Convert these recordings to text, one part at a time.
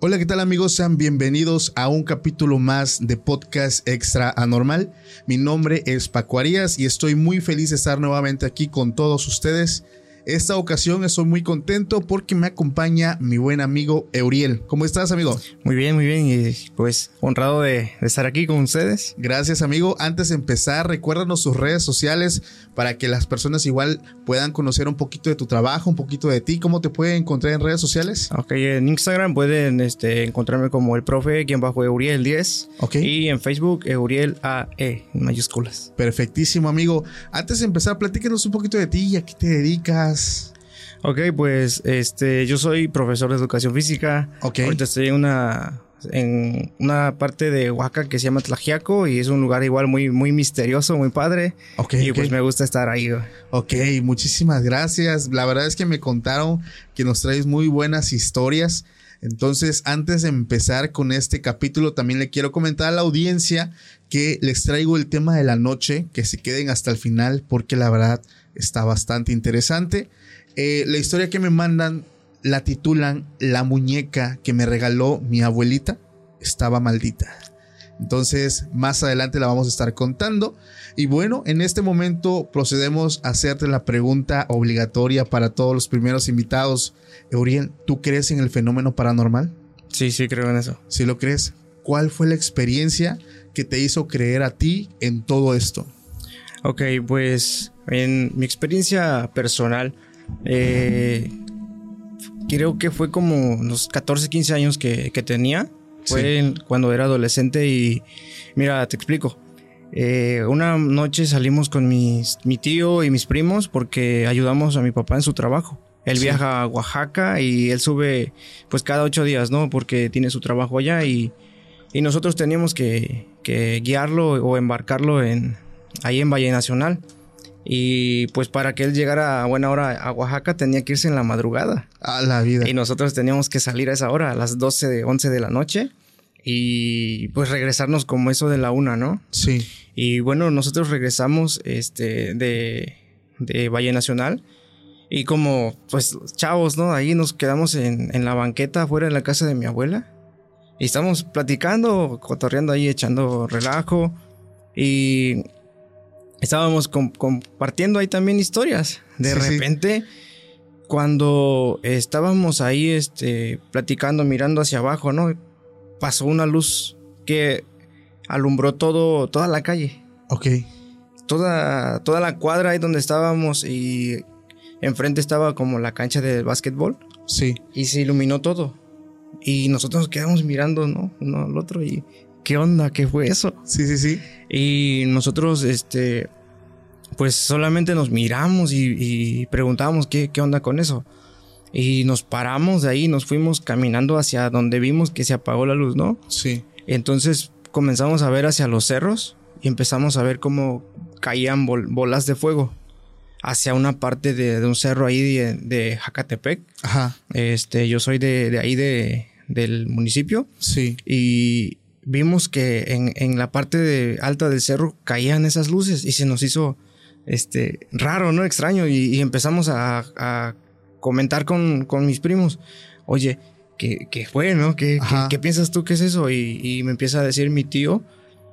Hola, ¿qué tal amigos? Sean bienvenidos a un capítulo más de Podcast Extra Anormal. Mi nombre es Paco Arias y estoy muy feliz de estar nuevamente aquí con todos ustedes. Esta ocasión estoy muy contento porque me acompaña mi buen amigo Euriel. ¿Cómo estás, amigo? Muy bien, muy bien. Y pues honrado de, de estar aquí con ustedes. Gracias, amigo. Antes de empezar, recuérdanos sus redes sociales para que las personas igual puedan conocer un poquito de tu trabajo, un poquito de ti. ¿Cómo te pueden encontrar en redes sociales? Ok, en Instagram pueden este, encontrarme como el profe, quien bajo Euriel 10. Ok. Y en Facebook, Euriel AE, en mayúsculas. Perfectísimo, amigo. Antes de empezar, platícanos un poquito de ti y a qué te dedicas. Ok, pues este, yo soy profesor de educación física. Ok. Ahorita estoy en una, en una parte de Oaxaca que se llama Tlajiaco y es un lugar igual muy, muy misterioso, muy padre. Ok, y pues me gusta estar ahí. Ok, muchísimas gracias. La verdad es que me contaron que nos traes muy buenas historias. Entonces, antes de empezar con este capítulo, también le quiero comentar a la audiencia que les traigo el tema de la noche, que se queden hasta el final porque la verdad está bastante interesante. Eh, la historia que me mandan la titulan La muñeca que me regaló mi abuelita estaba maldita. Entonces, más adelante la vamos a estar contando. Y bueno, en este momento procedemos a hacerte la pregunta obligatoria para todos los primeros invitados. Euriel, ¿tú crees en el fenómeno paranormal? Sí, sí, creo en eso. Si lo crees, ¿cuál fue la experiencia que te hizo creer a ti en todo esto? Ok, pues en mi experiencia personal, eh, creo que fue como unos 14, 15 años que, que tenía. Fue Sí. cuando era adolescente y mira, te explico. Eh, una noche salimos con mis, mi tío y mis primos porque ayudamos a mi papá en su trabajo. Él Sí. viaja a Oaxaca y él sube pues cada ocho días, ¿no? Porque tiene su trabajo allá y, y nosotros teníamos que, que guiarlo o embarcarlo en, ahí en Valle Nacional. Y pues para que él llegara a buena hora a Oaxaca tenía que irse en la madrugada. A la vida. Y nosotros teníamos que salir a esa hora, a las 12, de 11 de la noche. Y pues regresarnos como eso de la una, ¿no? Sí. Y bueno, nosotros regresamos este, de, de Valle Nacional. Y como, pues, chavos, ¿no? Ahí nos quedamos en, en la banqueta afuera de la casa de mi abuela. Y estamos platicando, cotorreando ahí, echando relajo. Y estábamos com- compartiendo ahí también historias. De Sí, sí. repente, cuando estábamos ahí, este, platicando, mirando hacia abajo, ¿no? Pasó una luz que alumbró todo, toda la calle Ok. toda, toda la cuadra ahí donde estábamos y enfrente estaba como la cancha de básquetbol Sí. y se iluminó todo. Y nosotros nos quedamos mirando, ¿no? Uno al otro y ¿qué onda? ¿Qué fue eso? Sí, sí, sí. Y nosotros, este, pues solamente nos miramos y, y preguntábamos qué, qué onda con eso. Y nos paramos de ahí, nos fuimos caminando hacia donde vimos que se apagó la luz, ¿no? Sí. Entonces comenzamos a ver hacia los cerros y empezamos a ver cómo caían bol- bolas de fuego hacia una parte de, de un cerro ahí de, de Jacatepec. Ajá. Este, yo soy de, de ahí de, del municipio Sí. y vimos que en, en la parte de alta del cerro caían esas luces y se nos hizo este raro, ¿no? Extraño y, y empezamos a, a comentar con, con mis primos. Oye, ¿qué, qué fue, no? ¿Qué, qué, piensas tú que es eso? Y, y me empieza a decir mi tío,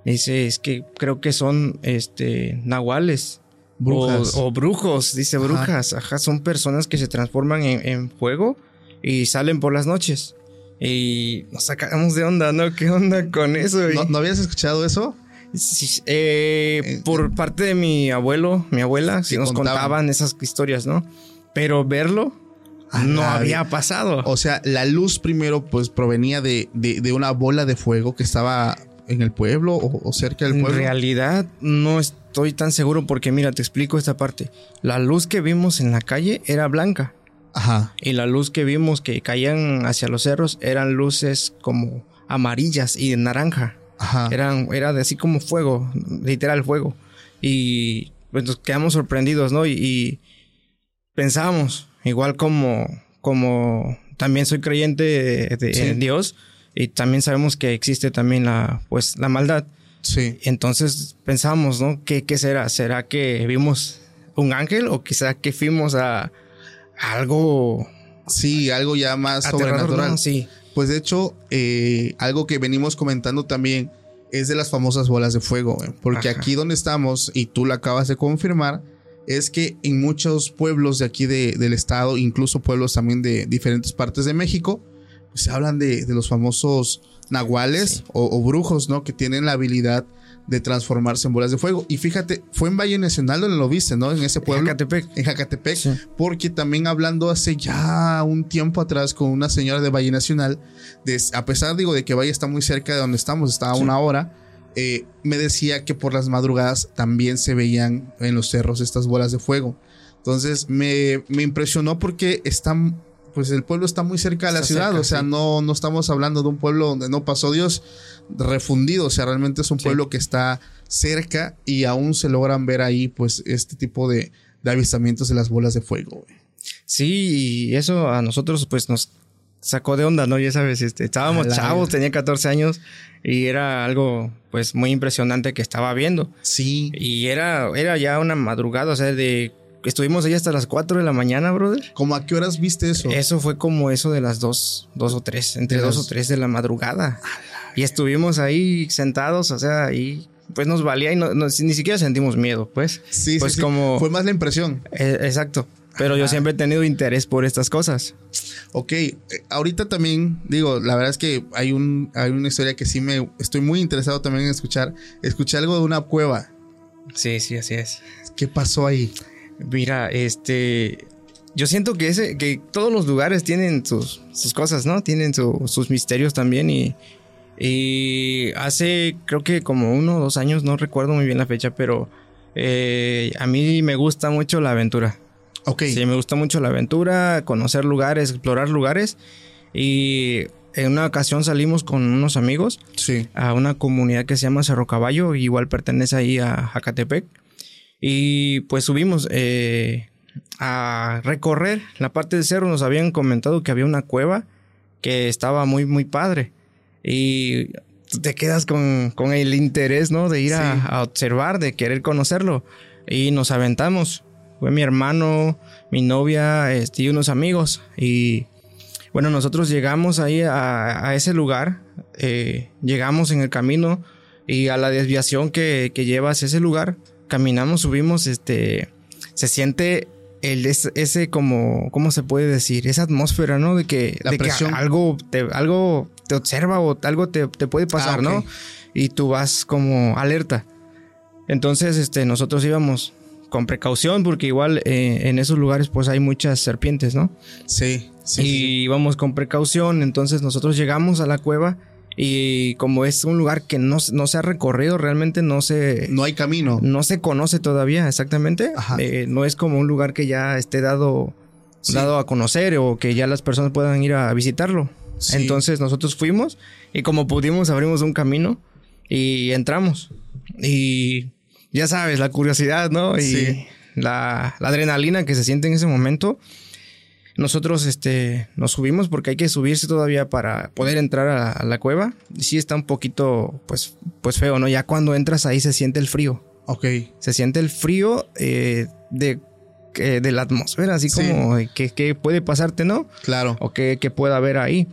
me dice, es que creo que son este nahuales. Brujas. O, o brujos, dice Ajá. brujas. Ajá, son personas que se transforman en, en fuego y salen por las noches. Y nos sacamos de onda, ¿no? ¿Qué onda con eso? ¿No, no habías escuchado eso? Sí, eh, por parte de mi abuelo, mi abuela, sí nos contaban. contaban esas historias, ¿no? Pero verlo no había pasado. O sea, la luz primero pues provenía de, de- de una bola de fuego que estaba en el pueblo o, o cerca del en pueblo. realidad no estoy tan seguro porque mira, te explico esta parte. La luz que vimos en la calle era blanca Ajá. y la luz que vimos que caían hacia los cerros eran luces como amarillas y de naranja. Ajá. Eran, era de así como fuego, literal fuego. Y pues nos quedamos sorprendidos, ¿no? Y, y pensábamos, igual como, como también soy creyente de, de- Sí. en Dios, y también sabemos que existe también la, pues, la maldad. Sí. Entonces pensamos, ¿no? ¿Qué, qué será? ¿Será que vimos un ángel o quizá que fuimos a, a algo Sí, algo ya más sobrenatural. ¿no? Sí. Pues de hecho, eh, algo que venimos comentando también es de las famosas bolas de fuego, güey. porque Ajá. aquí donde estamos, y tú lo acabas de confirmar, es que en muchos pueblos de aquí de- del estado, incluso pueblos también de diferentes partes de México, pues se hablan de, de los famosos nahuales o, o brujos, ¿no? Que tienen la habilidad de transformarse en bolas de fuego. Y fíjate, fue en Valle Nacional donde lo viste, ¿no? En ese pueblo. En Jacatepec, Sí. porque también hablando hace ya un tiempo atrás con una señora de Valle Nacional, de- a pesar digo de que Valle está muy cerca de donde estamos, está a Sí. una hora, eh, me decía que por las madrugadas también se veían en los cerros estas bolas de fuego. Entonces me, me impresionó porque están, pues el pueblo está muy cerca de la Está ciudad, cerca, o sea, sí. no, no estamos hablando de un pueblo donde no pasó Dios refundido, o sea, realmente es un Sí. pueblo que está cerca y aún se logran ver ahí pues este tipo de, de avistamientos de las bolas de fuego. güey. Sí, y eso a nosotros pues nos sacó de onda, ¿no? Ya sabes, este, estábamos la- chavos, tenía 14 años y era algo pues muy impresionante que estaba viendo. Sí, Y era, era ya una madrugada, o sea, de... Estuvimos ahí hasta las 4 de la mañana, brother. ¿Cómo a qué horas viste eso? Eso fue como eso de las 2, dos o 3, entre De 2 las- o 3 de la madrugada. Y estuvimos ahí sentados, o sea, ahí pues nos valía y no, no- ni siquiera sentimos miedo, pues. sí, pues sí, sí. como- Fue más la impresión. Eh, exacto. Pero yo siempre he tenido interés por estas cosas. Ok, eh, ahorita también digo, la verdad es que hay un hay una historia que sí me estoy muy interesado también en escuchar. Escuché algo de una cueva. Sí, sí, así es. ¿Qué pasó ahí? Mira, este. Yo siento que ese, que todos los lugares tienen sus, sus cosas, ¿no? Tienen su- sus misterios también. Y, y hace, creo que como uno o dos años, no recuerdo muy bien la fecha, pero eh, a mí me gusta mucho la aventura. Ok, Sí, me gusta mucho la aventura, conocer lugares, explorar lugares. Y en una ocasión salimos con unos amigos sí, a una comunidad que se llama Cerro Caballo, igual pertenece ahí a Jacatepec. Y pues subimos eh, a recorrer la parte del cerro. Nos habían comentado que había una cueva que estaba muy, muy padre. Y te quedas con, con el interés, ¿no? De ir a, a observar, de querer conocerlo. Y nos aventamos. Fue mi hermano, mi novia este, y unos amigos. Y bueno, nosotros llegamos ahí a, a ese lugar, eh, llegamos en el camino y a la desviación que, que lleva hacia ese lugar, caminamos, subimos, este, se siente el, ese, ese como, ¿cómo se puede decir? Esa atmósfera, ¿no? De que, La de que algo, te, algo te observa o algo te, te puede pasar, Ah, ok. ¿no? Y tú vas como alerta. Entonces, este, nosotros íbamos con precaución porque igual eh, en esos lugares pues hay muchas serpientes, ¿no? sí, sí, y sí. íbamos con precaución. Entonces nosotros llegamos a la cueva y como es un lugar que no, no se ha recorrido, realmente no se, No hay camino. no se conoce todavía exactamente. Ajá. Eh, no es como un lugar que ya esté dado, Sí. dado a conocer o que ya las personas puedan ir a visitarlo. Sí. Entonces nosotros fuimos y como pudimos abrimos un camino y entramos. Y ya sabes, la curiosidad, ¿no? Y Sí. la, la adrenalina que se siente en ese momento. Nosotros este, nos subimos porque hay que subirse todavía para poder entrar a, a la cueva. Sí está un poquito, pues, pues feo, ¿no? Ya cuando entras ahí se siente el frío. Ok, Se siente el frío eh, de, de la atmósfera, así Sí. como que, que puede pasarte, ¿no? claro. O que, que pueda haber ahí.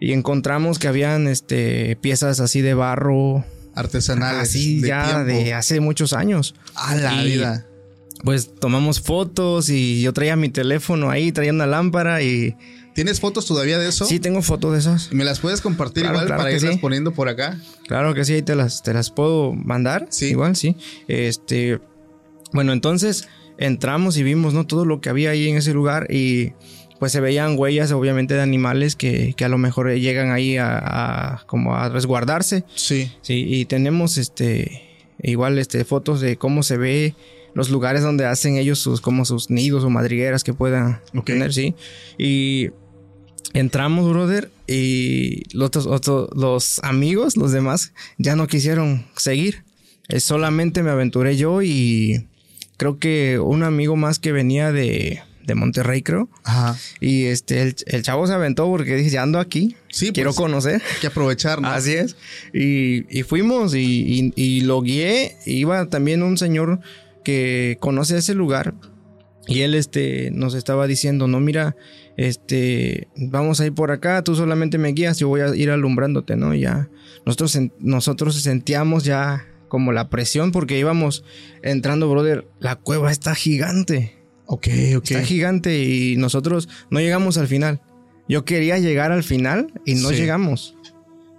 y encontramos que habían este, piezas así de barro. Artesanales. Así de ya tiempo. de hace muchos años. A la Y, vida. Pues tomamos fotos y yo traía mi teléfono ahí, traía una lámpara y... ¿Tienes fotos todavía de eso? Sí, tengo fotos de esas. ¿Me las puedes compartir Claro, igual claro para que irlas sí. poniendo por acá? Claro que sí, ahí te las, te las puedo mandar. Sí. Igual, sí. Este, bueno, entonces entramos y vimos, ¿no? Todo lo que había ahí en ese lugar y pues se veían huellas, obviamente, de animales que, que a lo mejor llegan ahí a, a- como a resguardarse. Sí. Sí, y tenemos este, igual, este, fotos de cómo se ve los lugares donde hacen ellos sus, como sus nidos o madrigueras que puedan Ok. tener, sí. Y entramos, brother, y los, otros- otros- los amigos, los demás, ya no quisieron seguir. Eh, solamente me aventuré yo y creo que un amigo más que venía de, de Monterrey, creo. Ajá. Y este, el, el chavo se aventó porque dije, ya ando aquí. Sí, quiero pues, conocer. Hay que aprovechar, ¿no? Así es. Y, y fuimos y, y- y lo guié. Iba también un señor que conoce ese lugar. Y él este, nos estaba diciendo, no, mira, este, vamos a ir por acá, tú solamente me guías, yo voy a ir alumbrándote, ¿no? Ya nosotros, nosotros sentíamos ya como la presión porque íbamos entrando, brother, la cueva está gigante. Ok, ok. Está gigante y nosotros no llegamos al final. Yo quería llegar al final y no Sí. llegamos.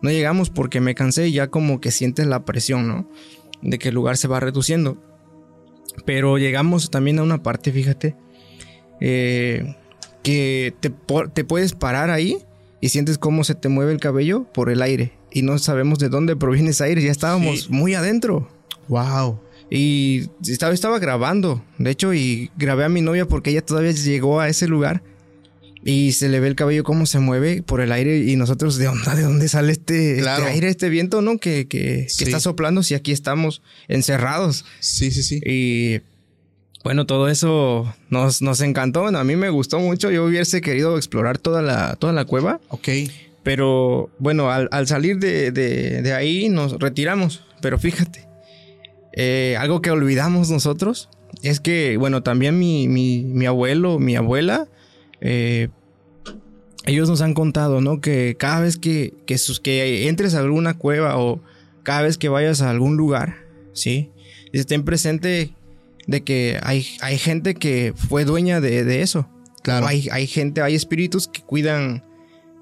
No llegamos porque me cansé y ya como que sientes la presión, ¿no? De que el lugar se va reduciendo. Pero llegamos también a una parte, fíjate, eh, que te, puedes parar ahí y sientes cómo se te mueve el cabello por el aire. Y no sabemos de dónde proviene ese aire. Ya estábamos Sí. muy adentro. Wow. Y estaba, estaba grabando, de hecho, y grabé a mi novia porque ella todavía llegó a ese lugar y se le ve el cabello cómo se mueve por el aire y nosotros, ¿de dónde, de dónde sale este, Claro. este aire, este viento, no? Que, que, está soplando si aquí estamos encerrados. Sí, sí, sí. Y bueno, todo eso nos, nos encantó, bueno, a mí me gustó mucho, yo hubiese querido explorar toda la, toda la cueva. Ok. Pero bueno, al, al salir de, de- de ahí nos retiramos. Pero fíjate, eh, algo que olvidamos nosotros es que, bueno, también mi, mi- mi abuelo, mi abuela, eh, ellos nos han contado, ¿no? Que cada vez que, que, sus- que entres a alguna cueva o cada vez que vayas a algún lugar, ¿sí? Estén presente de que hay, hay gente que fue dueña de, de eso. Claro. Hay, hay gente, hay espíritus que cuidan,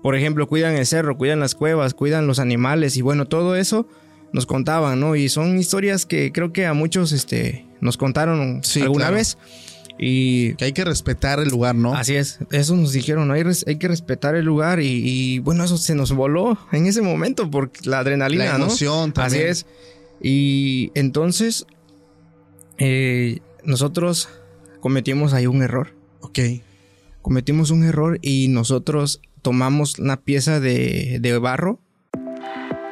por ejemplo, cuidan el cerro, cuidan las cuevas, cuidan los animales y bueno, todo eso nos contaban, ¿no? Y son historias que creo que a muchos este, nos contaron Sí, alguna claro. vez. Y Que hay que respetar el lugar, ¿no? así es, eso nos dijeron, ¿no? hay, res- hay que respetar el lugar y, y, bueno, eso se nos voló en ese momento por la adrenalina, La ¿no? emoción también. Así es. Y entonces, eh, nosotros cometimos ahí un error Ok. cometimos un error y nosotros tomamos una pieza de, de barro.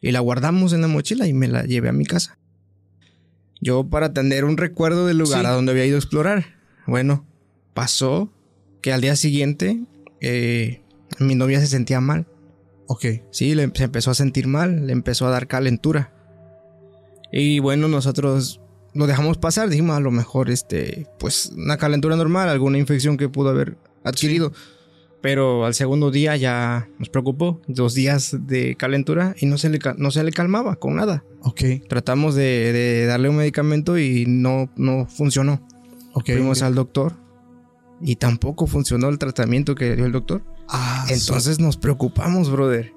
Y la guardamos en la mochila y me la llevé a mi casa. Yo para tener un recuerdo del lugar Sí. a donde había ido a explorar. Bueno, pasó que al día siguiente eh, mi novia se sentía mal. Ok. Sí, le, se empezó a sentir mal, le empezó a dar calentura. Y bueno, nosotros lo dejamos pasar, dijimos a lo mejor este, pues una calentura normal, alguna infección que pudo haber adquirido. Pero al segundo día ya nos preocupó, dos días de calentura y no se le, no se le calmaba con nada. Ok. Tratamos de, de darle un medicamento y no, no funcionó. Ok. Fuimos al doctor y tampoco funcionó el tratamiento que dio el doctor. Ah, Entonces nos preocupamos, brother.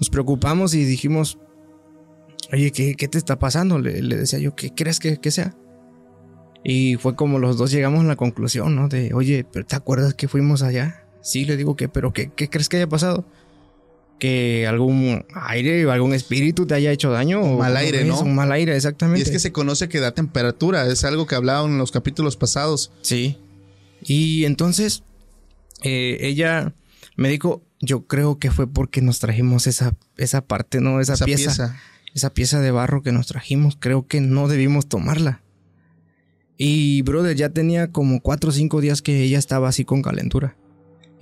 Nos preocupamos y dijimos, oye, ¿qué, qué te está pasando? Le, le decía yo, ¿qué crees que, que sea? Y fue como los dos llegamos a la conclusión, ¿no? De, oye, ¿pero ¿te acuerdas que fuimos allá? Sí, le digo que, pero ¿qué, qué crees que haya pasado? Que algún aire o algún espíritu te haya hecho daño. Un mal aire? ¿no? Un mal aire, exactamente. Y es que se conoce que da temperatura, es algo que hablaban en los capítulos pasados. Sí. Y entonces eh, ella me dijo, yo creo que fue porque nos trajimos esa, esa parte, ¿no? Esa, Esa pieza, pieza. Esa pieza de barro que nos trajimos. Creo que no debimos tomarla. Y, brother, ya tenía como cuatro o cinco días que ella estaba así con calentura.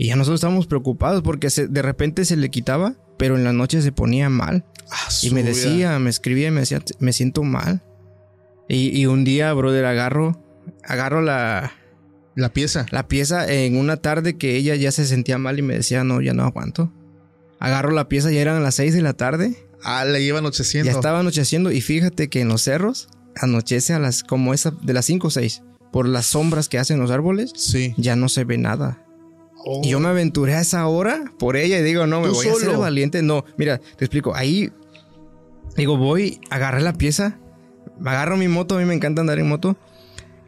Y ya nosotros estábamos preocupados porque se- de repente se le quitaba, pero en la noche se ponía mal. Ah, Y me decía, me escribía y me decía, me siento mal. Y, y un día, brother, agarro, agarro la, La pieza. la pieza en una tarde que ella ya se sentía mal y me decía, no, ya no aguanto. Agarro la pieza, ya eran las 6 de la tarde, Ah, la lleva anocheciendo. ya estaba anocheciendo y fíjate que en los cerros anochece a las como esa de las 5 o 6 por las sombras que hacen los árboles, Sí. ya no se ve nada. Oh. Y yo me aventuré a esa hora por ella y digo, no, me ¿Tú voy a hacer valiente. No, mira, te explico. Ahí, digo, voy, agarré la pieza, agarro mi moto, a mí me encanta andar en moto.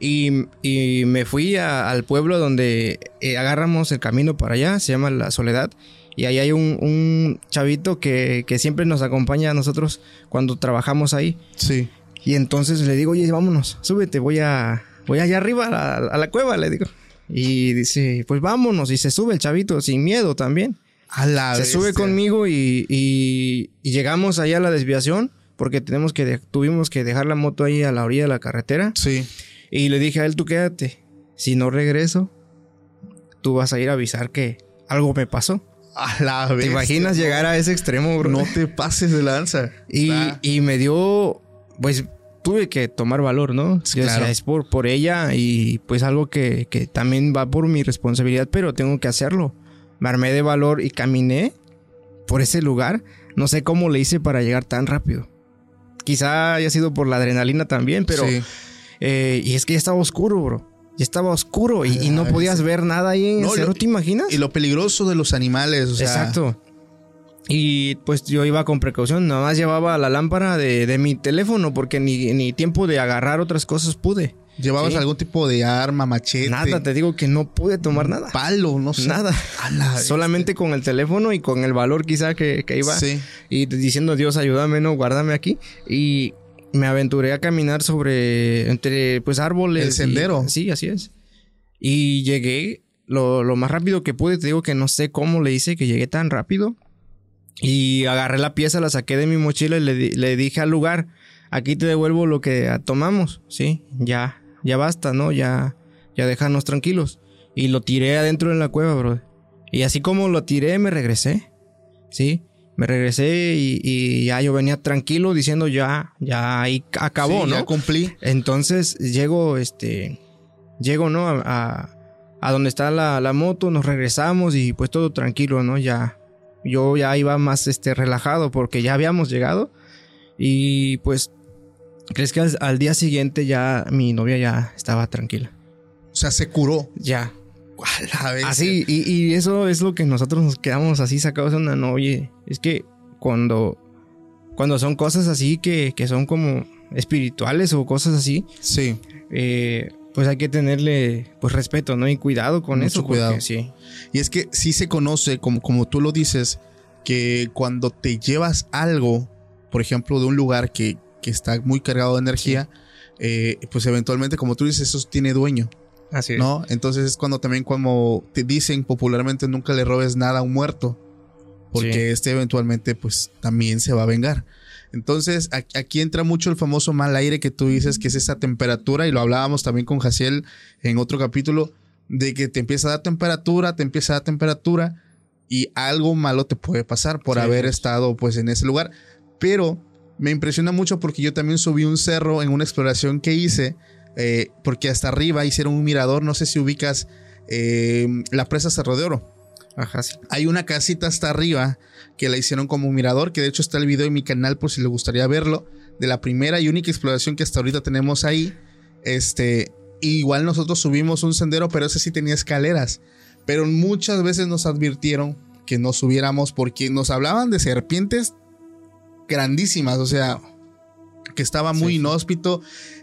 Y, y me fui a- al pueblo donde eh, agarramos el camino para allá, se llama La Soledad. Y ahí hay un, un chavito que, que siempre nos acompaña a nosotros cuando trabajamos ahí. Sí. Y entonces le digo, oye, vámonos, súbete, voy a, voy allá arriba a la cueva, le digo. Y dice, pues vámonos. Y se sube el chavito sin miedo también. A la se sube conmigo y, y- y llegamos allá a la desviación porque tenemos que tuvimos que dejar la moto ahí a la orilla de la carretera. Sí. Y le dije a él, tú quédate. Si no regreso, tú vas a ir a avisar que algo me pasó. A la ¿Te bestia. imaginas llegar a ese extremo, bro? No te pases de lanza. Y, y me dio, pues tuve que tomar valor, ¿no? Yo Claro. decía, es por, por ella y pues algo que, que también va por mi responsabilidad, pero tengo que hacerlo. Me armé de valor y caminé por ese lugar. No sé cómo le hice para llegar tan rápido. Quizá haya sido por la adrenalina también, pero... Sí. eh, y es que ya estaba oscuro, bro. Ya estaba oscuro y, y no podías sí. ver nada ahí en No, el cerro, ¿te imaginas? Y lo peligroso de los animales, o sea. Exacto. Y pues yo iba con precaución, nada más llevaba la lámpara de, de mi teléfono porque ni, ni tiempo de agarrar otras cosas pude. ¿Llevabas Sí. algún tipo de arma, machete? Nada, te digo que no pude tomar nada. Palo, no sé. Nada. Solamente con el teléfono y con el valor quizá que, que iba. Sí. Y diciendo, Dios, ayúdame, no, guárdame aquí. Y me aventuré a caminar sobre, entre pues árboles. El y- sendero. sí, así es. Y llegué lo, lo más rápido que pude. Te digo que no sé cómo le hice que llegué tan rápido. Y agarré la pieza, la saqué de mi mochila y le, le dije al lugar, aquí te devuelvo lo que tomamos, ¿sí? Ya, ya basta, ¿no? Ya, ya déjanos tranquilos. Y lo tiré adentro de la cueva, bro. Y así como lo tiré, me regresé, ¿sí? Me regresé y, y ya yo venía tranquilo diciendo ya, ya ahí acabó, Sí, ¿no? Ya cumplí. Entonces llego, este, llego, ¿no? A, a- a donde está la, la moto, nos regresamos y pues todo tranquilo, ¿no? Ya, yo ya iba más, este, relajado porque ya habíamos llegado y pues, ¿crees que al, al día siguiente ya mi novia ya estaba tranquila? O sea, se curó. Ya. A la. Así, y, y eso es lo que nosotros nos quedamos así sacados de una no, oye, es que cuando, cuando son cosas así que, que son como espirituales o cosas así, Sí. eh, pues hay que tenerle pues respeto, ¿no? Y cuidado con Mucho eso. porque cuidado. Sí. Y es que sí se conoce, como, como tú lo dices, que cuando te llevas algo, por ejemplo, de un lugar que, que está muy cargado de energía, eh, pues eventualmente, como tú dices, eso tiene dueño, Así es. ¿no? Entonces es cuando también como te dicen popularmente nunca le robes nada a un muerto, porque Sí. este eventualmente pues también se va a vengar. Entonces aquí entra mucho el famoso mal aire que tú dices, que es esa temperatura, y lo hablábamos también con Jaciel en otro capítulo, de que te empieza a dar temperatura, te empieza a dar temperatura, y algo malo te puede pasar por Sí, haber estado pues en ese lugar. Pero me impresiona mucho porque yo también subí un cerro en una exploración que hice, eh, porque hasta arriba hicieron un mirador, no sé si ubicas eh, la presa Cerro de Oro. Ajá, sí. Hay una casita hasta arriba que la hicieron como un mirador, que de hecho está el video en mi canal por si le gustaría verlo, de la primera y única exploración que hasta ahorita tenemos ahí. Este, igual nosotros subimos un sendero, pero ese sí tenía escaleras. Pero muchas veces nos advirtieron que no subiéramos porque nos hablaban de serpientes grandísimas, o sea, que estaba muy Sí, inhóspito,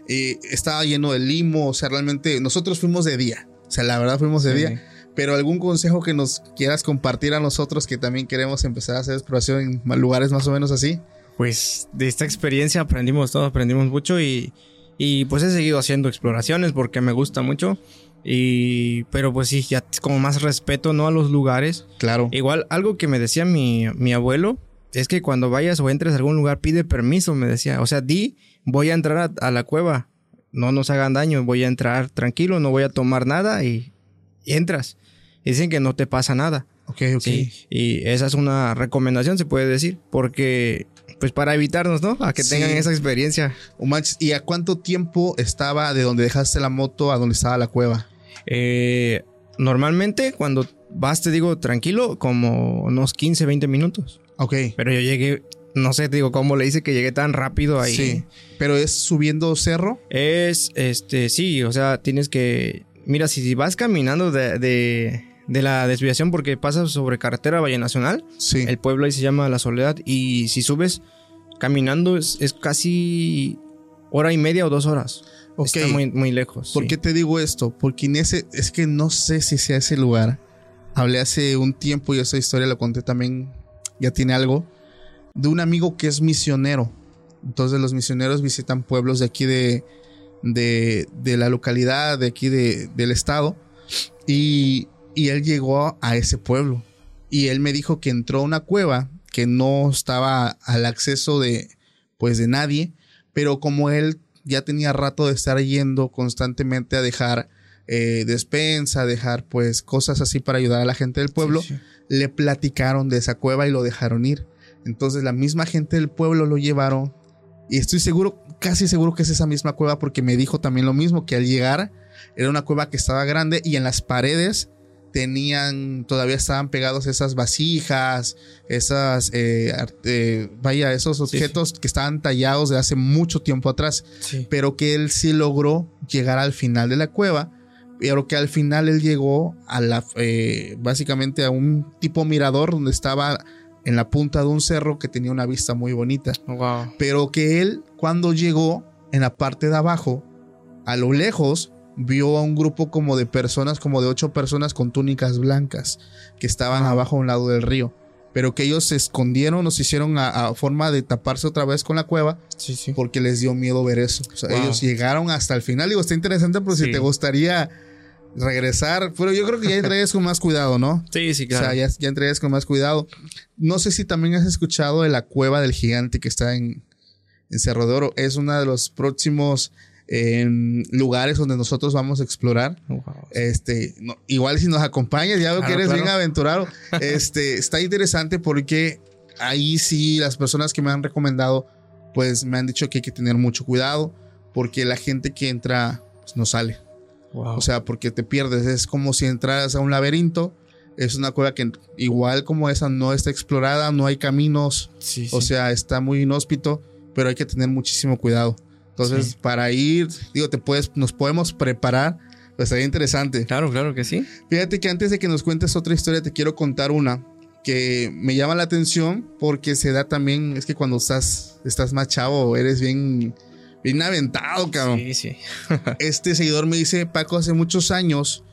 eh, estaba lleno de limo, o sea, realmente nosotros fuimos de día, o sea, la verdad fuimos de Sí. día. Pero algún consejo que nos quieras compartir a nosotros que también queremos empezar a hacer exploración en lugares más o menos así. Pues de esta experiencia aprendimos todo, aprendimos mucho y, y pues he seguido haciendo exploraciones porque me gusta mucho. Y, pero pues sí, ya como más respeto, ¿no? A los lugares. Claro. Igual, algo que me decía mi, mi abuelo es que cuando vayas o entres a algún lugar, pide permiso, me decía. O sea, di, voy a entrar a, a la cueva. No nos hagan daño, voy a entrar tranquilo, no voy a tomar nada y, y entras. Y dicen que no te pasa nada. Ok, ok. Sí, y esa es una recomendación, se puede decir, porque, pues para evitarnos, ¿no? A que Sí. tengan esa experiencia. Oh, manches, ¿Y a cuánto tiempo estaba de donde dejaste la moto a donde estaba la cueva? Eh, normalmente, cuando vas, te digo, tranquilo, como unos 15, 20 minutos. Ok. Pero yo llegué, no sé, te digo, cómo le hice que llegué tan rápido ahí. Sí. Pero es subiendo cerro. Es, este, sí, o sea, tienes que. Mira, si vas caminando de, de, de la desviación porque pasas sobre carretera Valle Nacional, Sí. el pueblo ahí se llama La Soledad, y si subes caminando es, es casi hora y media o dos horas. Ok. Está muy, muy lejos. ¿Por sí. qué te digo esto? Porque en ese, es que no sé si sea ese lugar. Hablé hace un tiempo y esa historia la conté también, ya tiene algo, de un amigo que es misionero. Entonces los misioneros visitan pueblos de aquí de, de, de la localidad, de aquí de, del estado. Y, y él llegó a ese pueblo. Y él me dijo que entró a una cueva que no estaba al acceso de, pues, de nadie. Pero como él ya tenía rato de estar yendo constantemente a dejar eh, despensa, dejar pues cosas así para ayudar a la gente del pueblo, Sí, sí. le platicaron de esa cueva y lo dejaron ir. Entonces la misma gente del pueblo lo llevaron y estoy seguro, casi seguro que es esa misma cueva porque me dijo también lo mismo, que al llegar era una cueva que estaba grande y en las paredes tenían, todavía estaban pegados esas vasijas, esas, eh, eh, vaya, esos sí. objetos que estaban tallados de hace mucho tiempo atrás Sí. pero que él sí logró llegar al final de la cueva, pero que al final él llegó a la, eh, básicamente a un tipo mirador donde estaba en la punta de un cerro que tenía una vista muy bonita, Wow. pero que él cuando llegó en la parte de abajo, a lo lejos, vio a un grupo como de personas, como de ocho personas con túnicas blancas, que estaban abajo a un lado del río. Pero que ellos se escondieron, nos hicieron a, a forma de taparse otra vez con la cueva Sí, sí. porque les dio miedo ver eso. O sea, Wow. ellos llegaron hasta el final. Digo, está interesante, pero si Sí. te gustaría regresar, pero yo creo que ya entrarías con más cuidado, ¿no? Sí, sí, O claro. sea, ya, ya entrarías con más cuidado. No sé si también has escuchado de la cueva del gigante que está en, en Cerro de Oro. Es uno de los próximos em, lugares donde nosotros vamos a explorar. Wow. Este, no, igual si nos acompañas, ya veo que Claro, eres claro. bien aventurado. Este, está interesante porque ahí sí las personas que me han recomendado, pues me han dicho que hay que tener mucho cuidado porque la gente que entra pues, no sale. Wow. O sea, porque te pierdes. Es como si entraras a un laberinto. Es una cueva que igual como esa no está explorada, no hay caminos. sí, O sí. sea, está muy inhóspito, pero hay que tener muchísimo cuidado. Entonces, Sí. para ir, digo, te puedes, nos podemos preparar. Pues estaría interesante. Claro, claro que sí. Fíjate que antes de que nos cuentes otra historia, te quiero contar una que me llama la atención porque se da también, es que cuando estás, estás más chavo, eres bien, bien aventado, cabrón. Sí, sí. Este seguidor me dice, Paco, hace muchos años,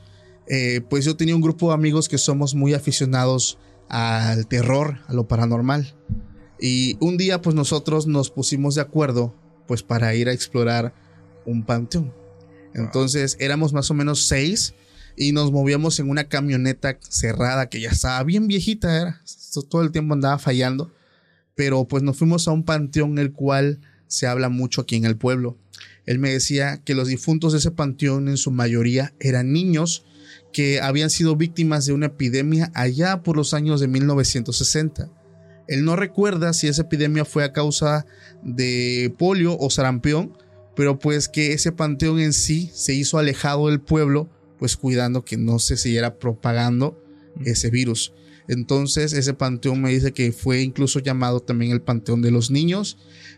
eh, pues yo tenía un grupo de amigos que somos muy aficionados al terror, a lo paranormal. Y un día, pues nosotros nos pusimos de acuerdo, pues para ir a explorar un panteón. Entonces éramos más o menos seis y nos movíamos en una camioneta cerrada que ya estaba bien viejita, era, todo el tiempo andaba fallando. Pero pues nos fuimos a un panteón el cual se habla mucho aquí en el pueblo. Él me decía que los difuntos de ese panteón en su mayoría eran niños que habían sido víctimas de una epidemia allá por los años de 1960. Él no recuerda si esa epidemia fue a causa de polio o sarampión, pero pues que ese panteón en sí se hizo alejado del pueblo, pues cuidando que no se siguiera propagando ese virus. Entonces ese panteón me dice que fue incluso llamado también el panteón de los niños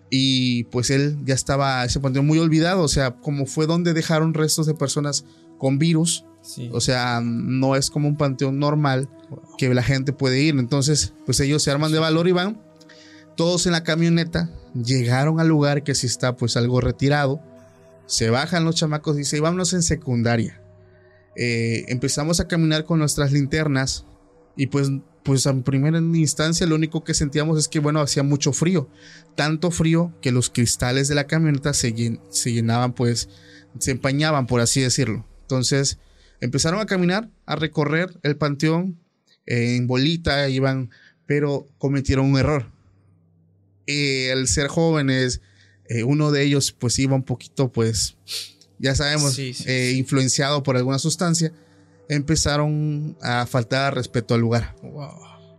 y pues él ya estaba ese panteón muy olvidado, o sea, como fue donde dejaron restos de personas con virus, Sí. o sea, no es como un panteón normal que la gente puede ir. Entonces, pues ellos se arman de valor y van todos en la camioneta. Llegaron al lugar que sí está pues algo retirado. Se bajan los chamacos y dicen, vámonos en secundaria. Eh, empezamos a caminar con nuestras linternas y pues, pues en primera instancia lo único que sentíamos es que bueno, hacía mucho frío. Tanto frío que los cristales de la camioneta se, llen- se llenaban pues, se empañaban por así decirlo. Entonces, Empezaron a caminar, a recorrer el panteón eh, en bolita, iban, pero cometieron un error. Eh, al ser jóvenes, eh, uno de ellos pues iba un poquito, pues, ya sabemos, Sí, sí, eh, influenciado por alguna sustancia, empezaron a faltar respeto al lugar. Wow.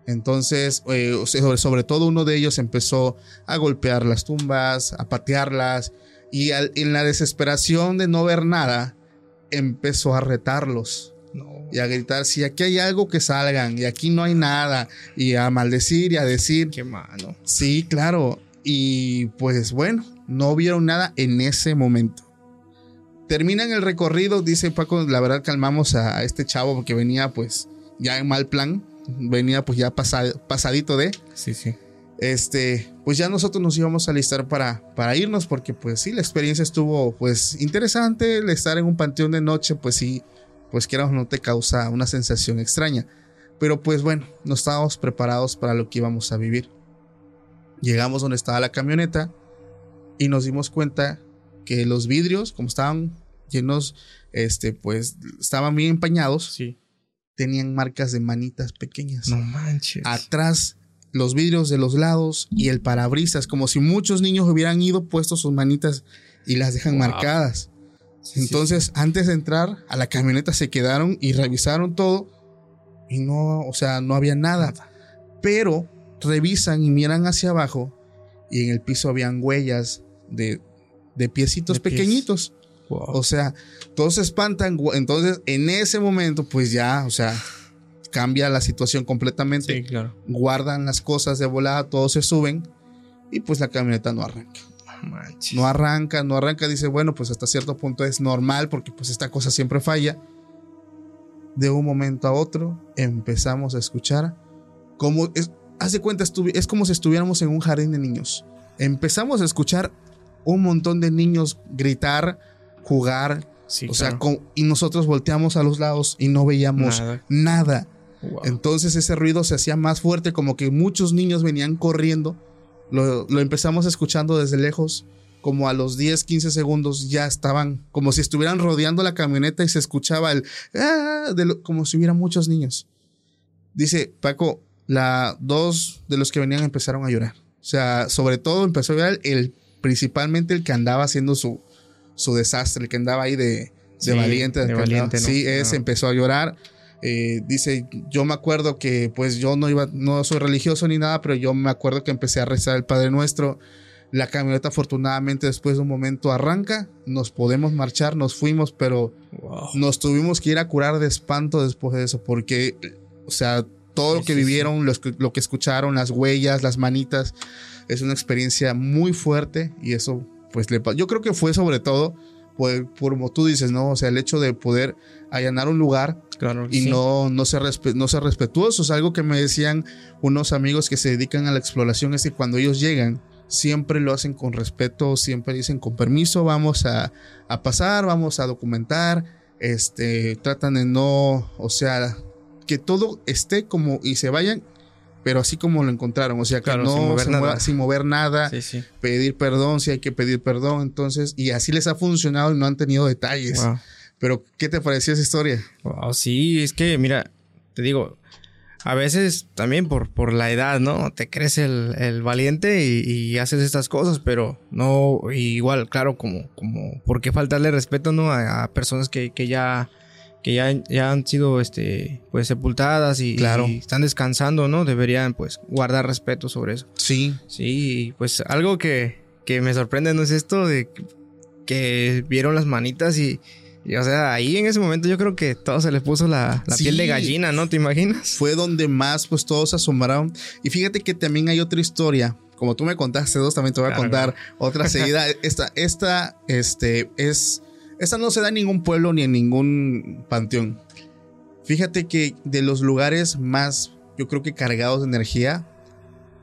Entonces, sobre, sobre todo uno de ellos empezó a golpear las tumbas, a patearlas, y al- en la desesperación de no ver nada, empezó a retarlos No. y a gritar, si aquí hay algo que salgan, y aquí no hay nada, y a maldecir y a decir, Qué mano. sí, claro, y pues bueno, no vieron nada en ese momento. Terminan el recorrido, dice Paco, la verdad calmamos a, a este chavo porque venía pues ya en mal plan, venía pues ya pasa- pasadito de, Sí, sí. Este, pues ya nosotros nos íbamos a listar para, para irnos porque pues sí, la experiencia estuvo pues interesante, el estar en un panteón de noche pues sí, pues que no te causa una sensación extraña, pero pues bueno, no estábamos preparados para lo que íbamos a vivir. Llegamos donde estaba la camioneta y nos dimos cuenta que los vidrios, como estaban llenos, este, pues estaban bien empañados, Sí. tenían marcas de manitas pequeñas No manches. atrás los vidrios de los lados y el parabrisas, como si muchos niños hubieran ido puesto sus manitas y las dejan Wow. marcadas. Sí, sí, Entonces, antes de entrar a la camioneta se quedaron y revisaron todo y no, o sea, no había nada. Pero revisan y miran hacia abajo y en el piso habían huellas de, de piecitos De pies. pequeñitos. Wow. O sea, todos se espantan. Entonces, en ese momento, pues ya, o sea, cambia la situación completamente sí, claro. guardan las cosas de volada, todos se suben y pues la camioneta no arranca. No manches. No arranca, no arranca, dice, bueno, pues hasta cierto punto es normal porque pues esta cosa siempre falla. De un momento a otro empezamos a escuchar como es, haz de cuenta, es como si estuviéramos en un jardín de niños. Empezamos a escuchar un montón de niños gritar, jugar, Sí, o sea, claro. con- y nosotros volteamos a los lados y no veíamos Nada. nada. Wow. Entonces ese ruido se hacía más fuerte, como que muchos niños venían corriendo. Lo, lo empezamos escuchando desde lejos, como a los 10, 15 segundos ya estaban, como si estuvieran rodeando la camioneta y se escuchaba el, "Ah", de lo- como si hubiera muchos niños. Dice Paco, la, dos de los que venían empezaron a llorar. O sea, sobre todo empezó a llorar el, principalmente el que andaba haciendo su, su desastre, el que andaba ahí de, de Sí, valiente. de valiente, ¿no? Sí, ese Ah. empezó a llorar. Eh, dice, yo me acuerdo que pues yo no iba, no soy religioso ni nada, pero yo me acuerdo que empecé a rezar el Padre Nuestro. La camioneta afortunadamente después de un momento arranca, nos podemos marchar, nos fuimos, pero Wow. nos tuvimos que ir a curar de espanto después de eso, porque, o sea, todo lo Sí, que sí, vivieron, que- lo que escucharon, las huellas, las manitas, es una experiencia muy fuerte y eso, pues, le, yo creo que fue sobre todo, por como tú dices, ¿no? O sea, el hecho de poder allanar un lugar Claro. y sí. no, no, ser no ser respetuosos. Algo que me decían unos amigos que se dedican a la exploración es que cuando ellos llegan, siempre lo hacen con respeto, siempre dicen con permiso, vamos a, a pasar, vamos a documentar, este, tratan de no, o sea, que todo esté como y se vayan, pero así como lo encontraron, o sea, que Claro, no sin mover se mueva- nada. sin mover nada, Sí, sí. pedir perdón si hay que pedir perdón, entonces, y así les ha funcionado y no han tenido detalles. Wow. Pero, ¿qué te pareció esa historia? Wow, sí, es que, mira, te digo, a veces también por, por la edad, ¿no? Te crees el, el valiente y, y haces estas cosas, pero no, igual, claro, como, como, ¿por qué faltarle respeto, ¿no? A, a personas que, que ya, que ya, ya han sido, este, pues sepultadas y, Claro. y están descansando, ¿no? Deberían, pues, guardar respeto sobre eso. Sí, Sí, pues algo que, que me sorprende no es esto de que, que vieron las manitas y, y, o sea, ahí en ese momento yo creo que todo se les puso la, la Sí. piel de gallina, ¿no? ¿Te imaginas? fue donde más pues todos se asombraron. Y fíjate que también hay otra historia. Como tú me contaste dos, también te voy a Claro, contar otra seguida. Esta, esta, este, es, esta no se da en ningún pueblo ni en ningún panteón. Fíjate que de los lugares más, yo creo que cargados de energía,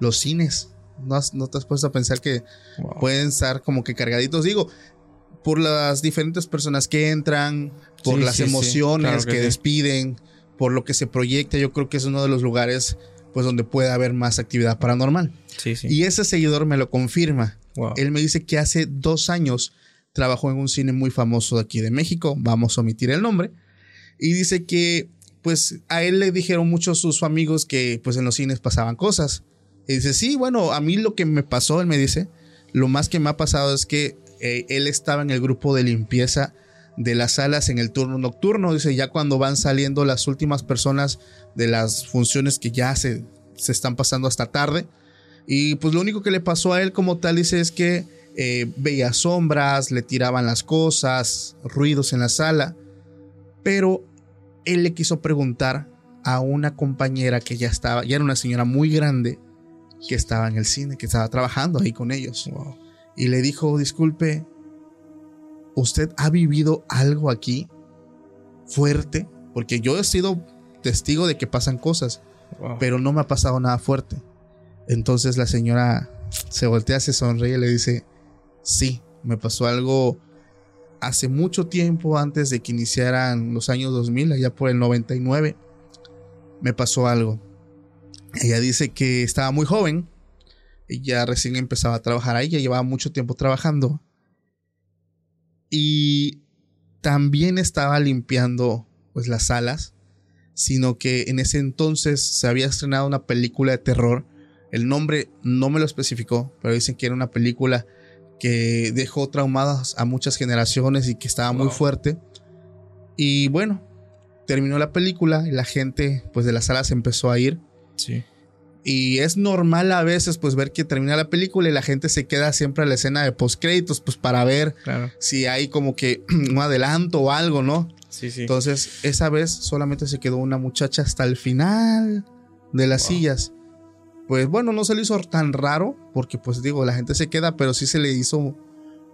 los cines. No, has- no te has puesto a pensar que Wow. pueden estar como que cargaditos. Digo, por las diferentes personas que entran, por Sí, las sí, sí. emociones Claro que despiden, por lo que se proyecta, yo creo que es uno de los lugares pues donde puede haber más actividad paranormal. Sí, sí. Y ese seguidor me lo confirma. Wow. Él me dice que hace dos años trabajó en un cine muy famoso de aquí de México, vamos a omitir el nombre. Y dice que pues a él le dijeron muchos sus amigos que pues en los cines pasaban cosas. Y dice, sí, bueno, a mí lo que me pasó, él me dice, lo más que me ha pasado es que eh, él estaba en el grupo de limpieza de las salas en el turno nocturno. Dice, ya cuando van saliendo las últimas personas de las funciones que ya se, se están pasando hasta tarde. Y pues lo único que le pasó a él como tal, dice, es que eh, veía sombras, le tiraban las cosas, ruidos en la sala. Pero él le quiso preguntar a una compañera que ya estaba, ya era una señora muy grande, que estaba en el cine, que estaba trabajando ahí con ellos. Y le dijo, disculpe, ¿usted ha vivido algo aquí fuerte? Porque yo he sido testigo de que pasan cosas, pero no me ha pasado nada fuerte. Entonces la señora se voltea, se sonríe y le dice, sí, me pasó algo hace mucho tiempo antes de que iniciaran los años 2000, allá por el 99, me pasó algo. Ella dice que estaba muy joven, ella recién empezaba a trabajar ahí, ya llevaba mucho tiempo trabajando. Y también estaba limpiando pues las salas, sino que en ese entonces se había estrenado una película de terror. El nombre no me lo especificó, pero dicen que era una película que dejó traumadas a muchas generaciones y que estaba muy fuerte. Y bueno, terminó la película y la gente pues de las salas empezó a ir. Sí. Y es normal a veces pues ver que termina la película y la gente se queda siempre a la escena de post créditos pues para ver si hay como que un adelanto o algo, ¿no? Sí, sí. Entonces, esa vez solamente se quedó una muchacha hasta el final de las sillas pues bueno, no se le hizo tan raro, porque pues digo, la gente se queda, pero sí se le hizo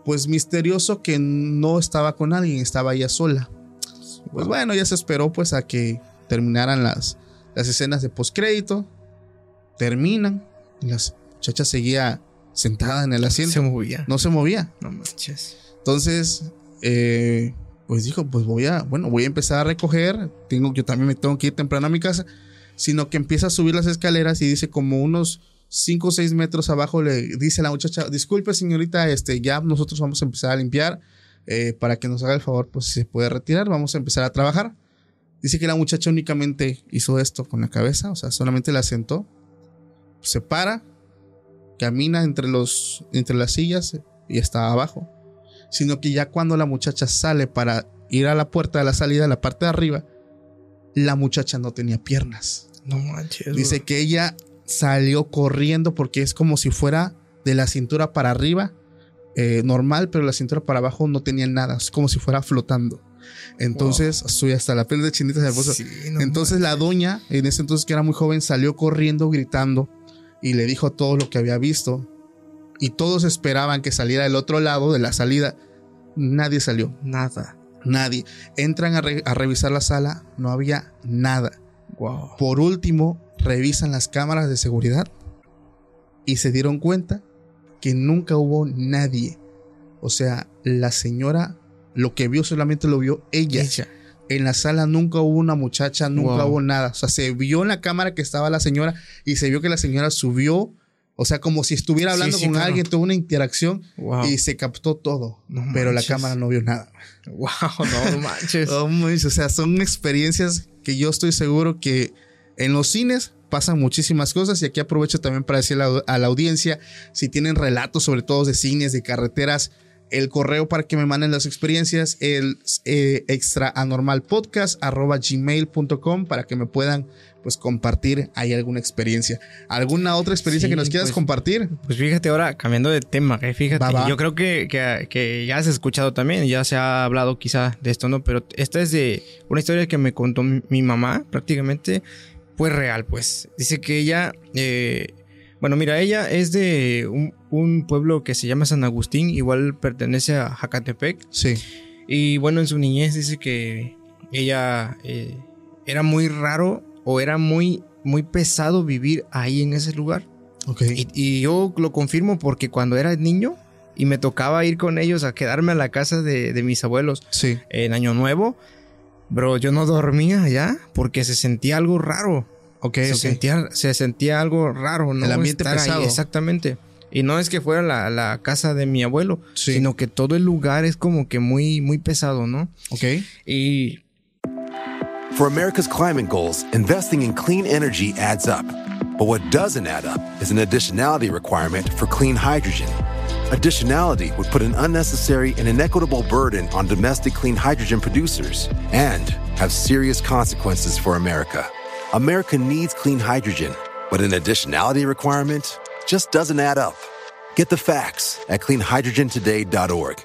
pues misterioso que no estaba con alguien, estaba ella sola. Pues bueno, ya se esperó pues a que terminaran las, las escenas de postcrédito, terminan, y la muchacha seguía sentada en el asiento. Se movía. No se movía. No manches. Entonces, eh, pues dijo, pues voy a, bueno, voy a empezar a recoger, tengo, yo también me tengo que ir temprano a mi casa sino que empieza a subir las escaleras y dice como unos 5 o 6 metros abajo le dice a la muchacha, disculpe señorita, este, ya nosotros vamos a empezar a limpiar, eh, para que nos haga el favor, pues si se puede retirar, vamos a empezar a trabajar. Dice que la muchacha únicamente hizo esto con la cabeza, o sea, solamente la sentó, se para, camina entre, los, entre las sillas y está abajo. Sino que ya cuando la muchacha sale para ir a la puerta de la salida, la parte de arriba, la muchacha no tenía piernas. No manches. Dice que ella salió corriendo porque es como si fuera de la cintura para arriba, eh, normal, pero la cintura para abajo no tenía nada, es como si fuera flotando. Entonces, wow. hasta la piel de chinita puso. Sí, no entonces la doña, en ese entonces que era muy joven, salió corriendo gritando y le dijo todo lo que había visto. Y todos esperaban que saliera del otro lado de la salida. Nadie salió. Nada. Nadie. Entran a, re a, revisar la sala, no había nada. Wow. Por último, revisan las cámaras de seguridad y se dieron cuenta que nunca hubo nadie. O sea, la señora lo que vio solamente lo vio ella. ella. En la sala nunca hubo una muchacha, nunca wow. hubo nada. O sea, se vio en la cámara que estaba la señora y se vio que la señora subió o sea, como si estuviera hablando sí, sí, con claro. alguien, tuvo una interacción wow. y se captó todo. No pero la cámara no vio nada. Wow, no manches. oh, o sea, son experiencias que yo estoy seguro que en los cines pasan muchísimas cosas y aquí aprovecho también para decirle a la audiencia si tienen relatos sobre todo de cines, de carreteras, el correo para que me manden las experiencias, el eh, extra anormal podcast arroba gmail.com para que me puedan pues compartir ahí alguna experiencia. ¿Alguna otra experiencia sí, que nos quieras pues, compartir? Pues fíjate ahora, cambiando de tema, eh, fíjate, Va, va. yo creo que, que, que, ya has escuchado también, ya se ha hablado quizá de esto, ¿no? Pero esta es de una historia que me contó mi, mi mamá prácticamente, pues real, pues. Dice que ella... Eh, bueno, mira, ella es de un, un, pueblo que se llama San Agustín, igual pertenece a Jacatepec. Sí. Y bueno, en su niñez dice que ella eh, era muy raro o era muy, muy pesado vivir ahí en ese lugar. Okay. Y, y, yo lo confirmo porque cuando era niño y me tocaba ir con ellos a quedarme a la casa de, de mis abuelos sí. en Año Nuevo, bro, yo no dormía ya porque se sentía algo raro. Okay, se, okay. Sentía, se sentía algo raro, ¿no? El ambiente Estar pesado. Ahí, exactamente. Y no es que fuera la, la casa de mi abuelo, sí. sino que todo el lugar es como que muy, muy pesado, ¿no? Ok. Y For America's climate goals, investing in clean energy adds up. But what doesn't add up is an additionality requirement for clean hydrogen. Additionality would put an unnecessary and inequitable burden on domestic clean hydrogen producers and have serious consequences for America. America needs clean hydrogen, but an additionality requirement just doesn't add up. Get the facts at cleanhydrogentoday.org.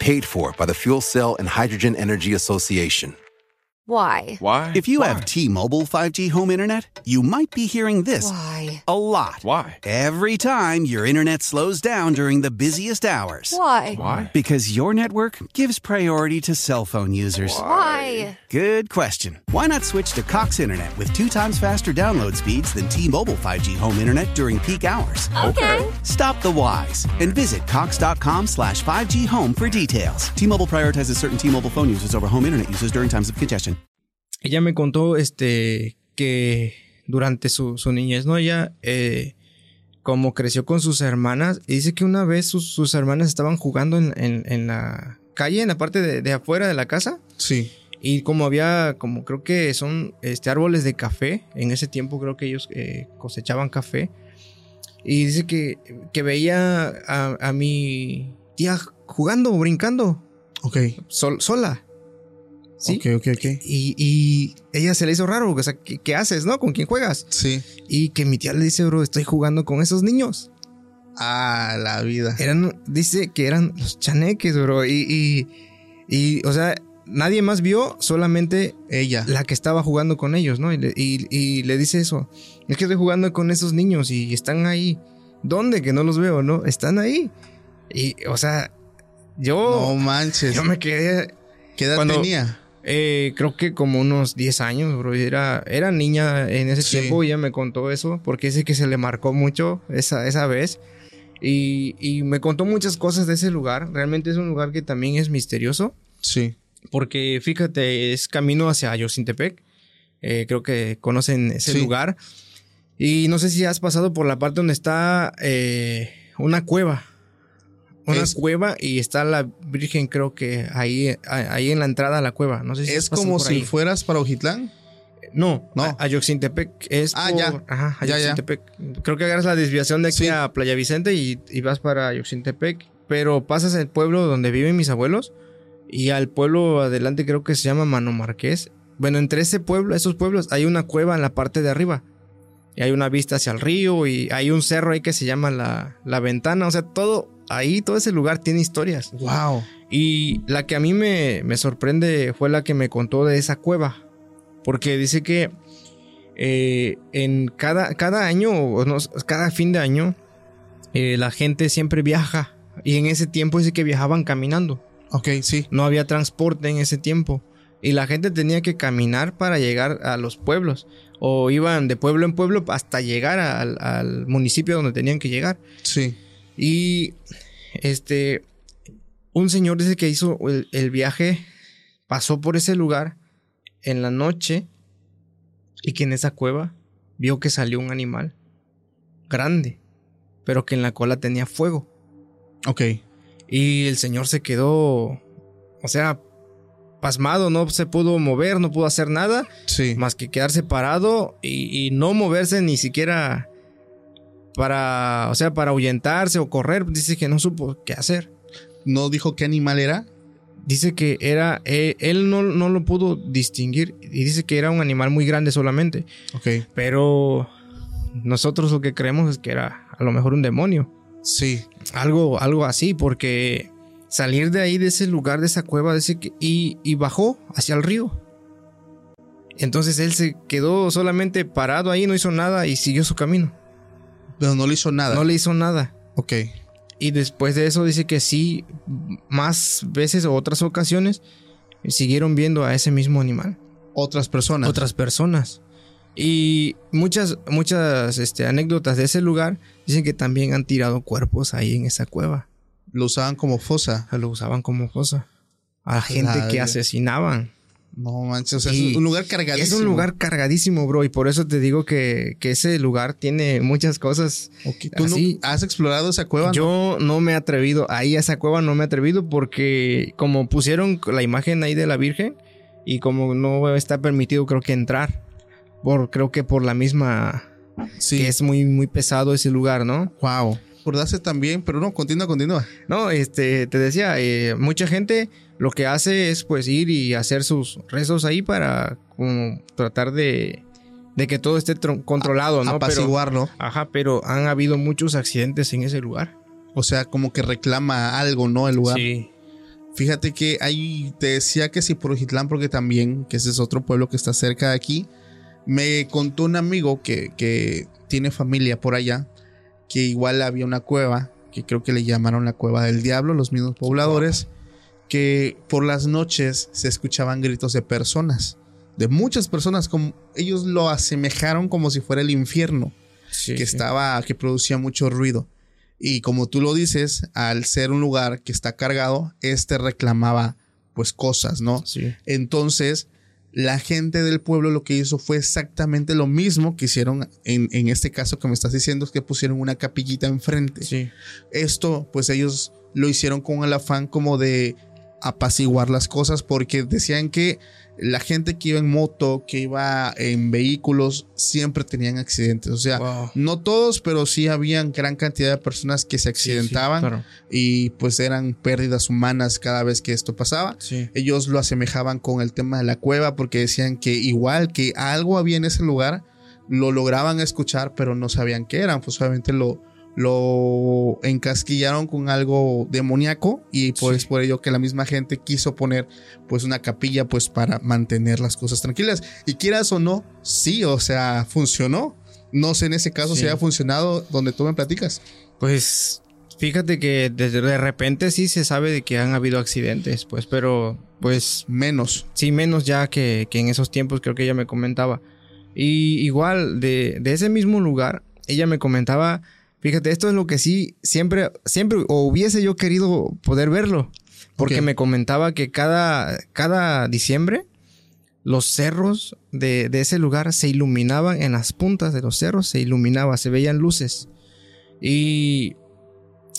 Paid for by the Fuel Cell and Hydrogen Energy Association. Why? Why? If you Why? have T-Mobile 5G home internet, you might be hearing this Why? a lot. Why? Every time your internet slows down during the busiest hours. Why? Why? Because your network gives priority to cell phone users. Why? Good question. Why not switch to Cox Internet with two times faster download speeds than T-Mobile 5G home internet during peak hours? Okay. Stop the whys and visit cox.com slash 5G home for details. T-Mobile prioritizes certain T-Mobile phone users over home internet users during times of congestion. Ella me contó este que durante su, su niñez, ¿no? Ella eh, como creció con sus hermanas, y dice que una vez sus, sus hermanas estaban jugando en, en- en la calle, en la parte de, de afuera de la casa, Sí. Y como había, como creo que son este, árboles de café, en ese tiempo creo que ellos eh, cosechaban café, y dice que, que veía a, a mi tía jugando, brincando, Ok. sol- sola. ¿Sí? Ok, ok, ok. Y, y ella se le hizo raro, o sea, ¿qué, qué haces, no? ¿Con quién juegas? Sí. Y que mi tía le dice, bro, estoy jugando con esos niños. Ah, la vida. Eran, dice que eran los chaneques, bro. Y, y, y, o sea, nadie más vio, solamente Ella. la que estaba jugando con ellos, ¿no? Y le, y- y le dice eso. Es que estoy jugando con esos niños y están ahí. ¿Dónde? Que no los veo, ¿no? Están ahí. Y, o sea, yo, No manches. yo me quedé ¿Qué edad cuando- tenía? Eh, creo que como unos 10 años, bro. Era, era niña en ese Sí. tiempo y ella me contó eso porque dice que se le marcó mucho esa, esa vez. Y, y me contó muchas cosas de ese lugar. Realmente es un lugar que también es misterioso Sí. Porque fíjate, es camino hacia Ayocintepec. Eh, creo que conocen ese Sí. lugar. Y no sé si has pasado por la parte donde está eh, una cueva. Una Es- cueva y está la Virgen, creo que ahí, a- ahí en la entrada a la cueva. No sé si Es como si ahí. fueras para Ojitlán. No, No. Ayoxintepec es Ah, por- ya. Ajá, Ya, ya. Creo que agarras la desviación de aquí Sí. a Playa Vicente y, y vas para Ayoxintepec. Pero pasas el pueblo donde viven mis abuelos y al pueblo adelante creo que se llama Mano Marqués. Bueno, entre ese pueblo, esos pueblos, hay una cueva en la parte de arriba. Y hay una vista hacia el río y hay un cerro ahí que se llama la, la ventana. O sea, todo ahí, todo ese lugar tiene historias. Wow. Y la que a mí me, me sorprende fue la que me contó de esa cueva. Porque dice que eh, en cada, cada año, o no, cada fin de año, eh, la gente siempre viaja. Y en ese tiempo dice que viajaban caminando. Ok, sí. No había transporte en ese tiempo. Y la gente tenía que caminar para llegar a los pueblos. O iban de pueblo en pueblo hasta llegar al, al municipio donde tenían que llegar. Sí. Y este, un señor dice que hizo el, el viaje, pasó por ese lugar en la noche y que en esa cueva vio que salió un animal grande, pero que en la cola tenía fuego. Ok. Y el señor se quedó, o sea, pasmado, no se pudo mover, no pudo hacer nada Sí. más que quedarse parado y, y no moverse ni siquiera para, o sea, para ahuyentarse o correr. Dice que no supo qué hacer. ¿No dijo qué animal era? Dice que era, eh, él no, no lo pudo distinguir y dice que era un animal muy grande solamente. Ok. Pero nosotros lo que creemos es que era a lo mejor un demonio. Sí. Algo, algo así, porque salir de ahí, de ese lugar, de esa cueva, dice que, y, y bajó hacia el río. Entonces él se quedó solamente parado ahí, no hizo nada y siguió su camino. Pero no le hizo nada. No le hizo nada. Ok. Y después de eso dice que sí, más veces o otras ocasiones, siguieron viendo a ese mismo animal. Otras personas. Otras personas. Y muchas, muchas este, anécdotas de ese lugar dicen que también han tirado cuerpos ahí en esa cueva. Lo usaban como fosa. Lo usaban como fosa. A la gente La que asesinaban. No manches. O sea, Y es un lugar cargadísimo. Es un lugar cargadísimo, bro. Y por eso te digo que, que ese lugar tiene muchas cosas. ¿Tú no has explorado esa cueva? Yo no me he atrevido. Ahí a esa cueva no me he atrevido porque como pusieron la imagen ahí de la Virgen, y como no está permitido creo que entrar, por creo que por la misma Sí. que es muy muy pesado ese lugar, ¿no? Wow. Acordarse también, pero no, continúa, continúa. No, este, te decía, eh, mucha gente lo que hace es pues ir y hacer sus rezos ahí para como tratar de, de que todo esté tro- controlado, ¿no? Pero, Apaciguarlo. ajá, pero han habido muchos accidentes en ese lugar. O sea, como que reclama algo, ¿no? El lugar. Sí. Fíjate que ahí te decía que si por Ojitlán, porque también, que ese es otro pueblo que está cerca de aquí, me contó un amigo que, que tiene familia por allá, que igual había una cueva, que creo que le llamaron la cueva del diablo, los mismos pobladores, que por las noches se escuchaban gritos de personas, de muchas personas, como ellos lo asemejaron como si fuera el infierno Sí, que sí. estaba, que producía mucho ruido. Y como tú lo dices, al ser un lugar que está cargado, este reclamaba pues cosas, ¿no? Sí. Entonces, la gente del pueblo lo que hizo fue exactamente lo mismo que hicieron en, en este caso que me estás diciendo, es que pusieron una capillita enfrente. Sí. Esto, pues ellos lo hicieron con el afán como de apaciguar las cosas porque decían que la gente que iba en moto, que iba en vehículos, siempre tenían accidentes. O sea, Wow. no todos, pero sí habían gran cantidad de personas que se Sí, sí, accidentaban claro. y pues eran pérdidas humanas cada vez que esto pasaba. Sí. Ellos lo asemejaban con el tema de la cueva porque decían que igual que algo había en ese lugar, lo lograban escuchar, pero no sabían qué eran. Pues obviamente lo, lo encasquillaron con algo demoníaco y pues Sí. por ello que la misma gente quiso poner pues una capilla pues para mantener las cosas tranquilas. Y quieras o no, sí, o sea, funcionó. No sé en ese caso Sí. si haya funcionado donde tú me platicas. Pues fíjate que desde de repente sí se sabe de que han habido accidentes, pues, pero pues Menos. sí menos ya que, que en esos tiempos creo que ella me comentaba. Y igual de, de ese mismo lugar, ella me comentaba, fíjate, esto es lo que sí siempre, siempre o hubiese yo querido poder verlo, porque me comentaba que cada, cada diciembre los cerros de, de ese lugar se iluminaban en las puntas de los cerros, se iluminaba, se veían luces. Y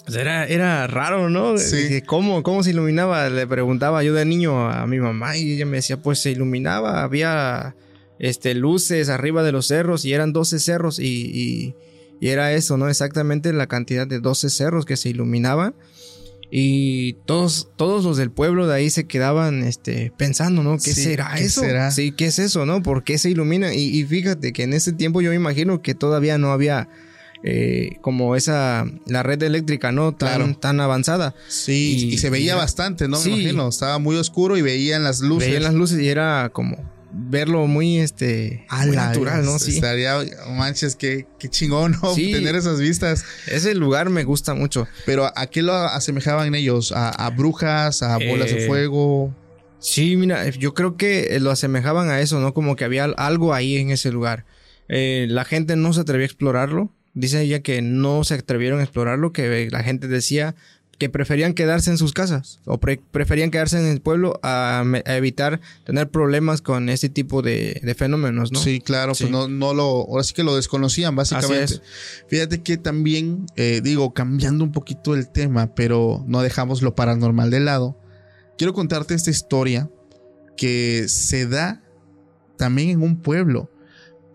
pues, era, era raro, ¿no? Sí. ¿Cómo, ¿Cómo se iluminaba? Le preguntaba yo de niño a mi mamá y ella me decía, pues se iluminaba, había este, luces arriba de los cerros y eran 12 cerros y, y- y era eso, ¿no? Exactamente la cantidad de 12 cerros que se iluminaban. Y todos, todos los del pueblo de ahí se quedaban este, pensando, ¿no? ¿Qué Sí, será ¿qué eso? será? Sí, ¿qué es eso, no? ¿Por qué se ilumina? Y, y fíjate que en ese tiempo yo me imagino que todavía no había eh, como esa, la red eléctrica, ¿no? Tan, Claro. tan avanzada. Sí, y, Y- se veía y- bastante, ¿no? Sí. Me imagino. Estaba muy oscuro y veían las luces. Veían las luces y era como verlo muy, este, muy natural, ¿no? Sí. Estaría, manches, qué, qué chingón, ¿no? Sí. Tener esas vistas. Ese lugar me gusta mucho. Pero ¿a qué lo asemejaban ellos? ¿A, a brujas? ¿A bolas de Eh, fuego? Sí, mira, yo creo que lo asemejaban a eso, ¿no? Como que había algo ahí en ese lugar. Eh, la gente no se atrevió a explorarlo. Dice ella que no se atrevieron a explorarlo, que la gente decía que preferían quedarse en sus casas o pre- preferían quedarse en el pueblo a, evitar tener problemas con este tipo de, de fenómenos, ¿no? Sí, claro, Sí. pues no, no lo, ahora sí que lo desconocían, básicamente. Fíjate que también, eh, digo, cambiando un poquito el tema, pero no dejamos lo paranormal de lado. Quiero contarte esta historia que se da también en un pueblo,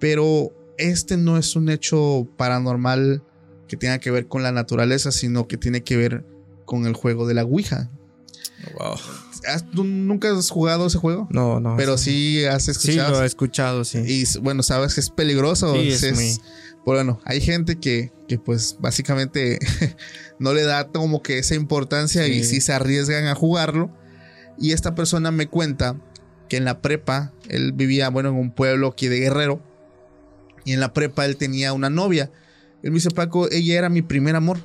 pero este no es un hecho paranormal que tenga que ver con la naturaleza, sino que tiene que ver con el juego de la Ouija. Wow. ¿Has- ¿Tú nunca has jugado ese juego? No, no. Pero sí has Sí, escuchado. lo he escuchado, sí. Y bueno, sabes que es peligroso. Sí, es es- muy- Bueno, hay gente que, que pues básicamente no le da como que esa importancia y Sí. sí se arriesgan a jugarlo. Y esta persona me cuenta que en la prepa, él vivía, bueno, en un pueblo aquí de Guerrero. Y en la prepa él tenía una novia. Él me dice, Paco, ella era mi primer amor.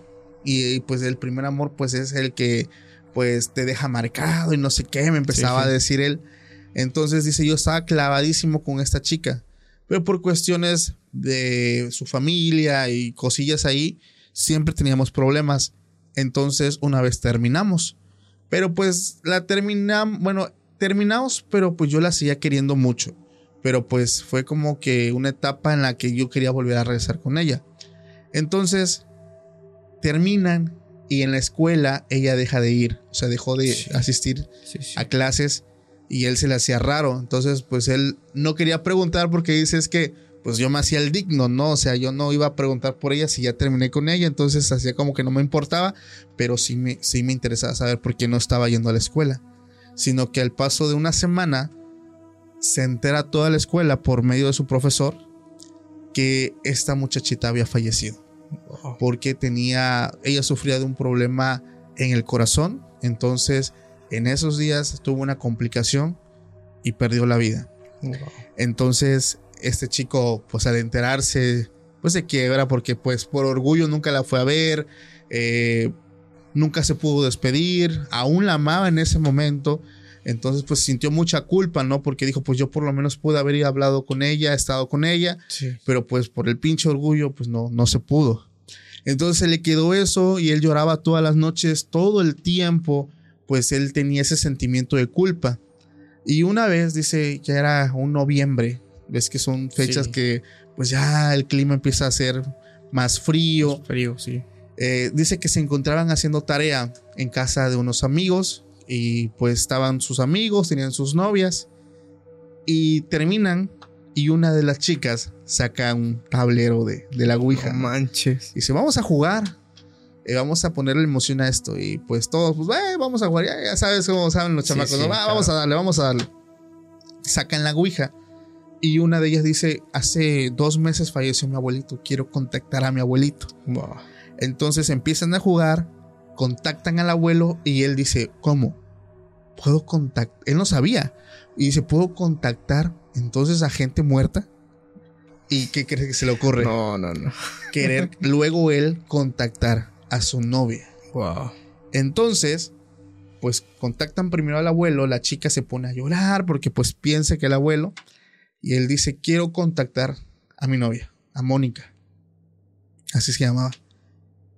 Y, pues el primer amor pues es el que pues te deja marcado y no sé qué, me empezaba Sí, sí. a decir él. Entonces dice, yo estaba clavadísimo con esta chica. Pero por cuestiones de su familia y cosillas ahí, siempre teníamos problemas. Entonces una vez terminamos. Pero pues la terminamos, bueno, terminamos, pero pues yo la seguía queriendo mucho. Pero pues fue como que una etapa en la que yo quería volver a regresar con ella. Entonces terminan y en la escuela ella deja de ir, o sea, dejó de Sí. asistir Sí, sí. a clases y él se le hacía raro. Entonces, pues él no quería preguntar porque dice es que pues yo me hacía el digno, ¿no? O sea, yo no iba a preguntar por ella si ya terminé con ella, entonces hacía como que no me importaba, pero sí me, sí me interesaba saber por qué no estaba yendo a la escuela. Sino que al paso de una semana se entera toda la escuela por medio de su profesor que esta muchachita había fallecido. Porque tenía, ella sufría de un problema en el corazón, entonces en esos días tuvo una complicación y perdió la vida. Entonces este chico, pues al enterarse, pues se quiebra porque pues por orgullo nunca la fue a ver, eh, nunca se pudo despedir, aún la amaba en ese momento. Entonces, pues sintió mucha culpa, ¿no? Porque dijo, pues yo por lo menos pude haber hablado con ella, estado con ella, pero pues por el pinche orgullo, pues no, no se pudo. Entonces se le quedó eso y él lloraba todas las noches, todo el tiempo, pues él tenía ese sentimiento de culpa. Y una vez, dice, ya era un noviembre, ves que son fechas que pues ya el clima empieza a ser más frío. frío, sí. Eh, dice que se encontraban haciendo tarea en casa de unos amigos y pues estaban sus amigos, tenían sus novias y terminan y una de las chicas saca un tablero de, de la Ouija. No manches. Y dice, vamos a jugar. y vamos a ponerle emoción a esto. Y pues todos, pues, eh, vamos a jugar. Ya, sabes cómo saben los chamacos. sí, ¿no? Claro. Vamos a darle, vamos a darle. Sacan la Ouija. Y una de ellas dice, hace dos meses falleció mi abuelito. Quiero contactar a mi abuelito. Wow. Entonces empiezan a jugar, contactan al abuelo y él dice, ¿cómo? Puedo contactar. Él no sabía. Y dice, ¿puedo contactar entonces a gente muerta? ¿Y qué crees que se le ocurre? No, no, no. Querer luego él contactar a su novia. Wow. Entonces, pues contactan primero al abuelo, la chica se pone a llorar porque pues piensa que el abuelo, y él dice, quiero contactar a mi novia, a Mónica. Así se llamaba.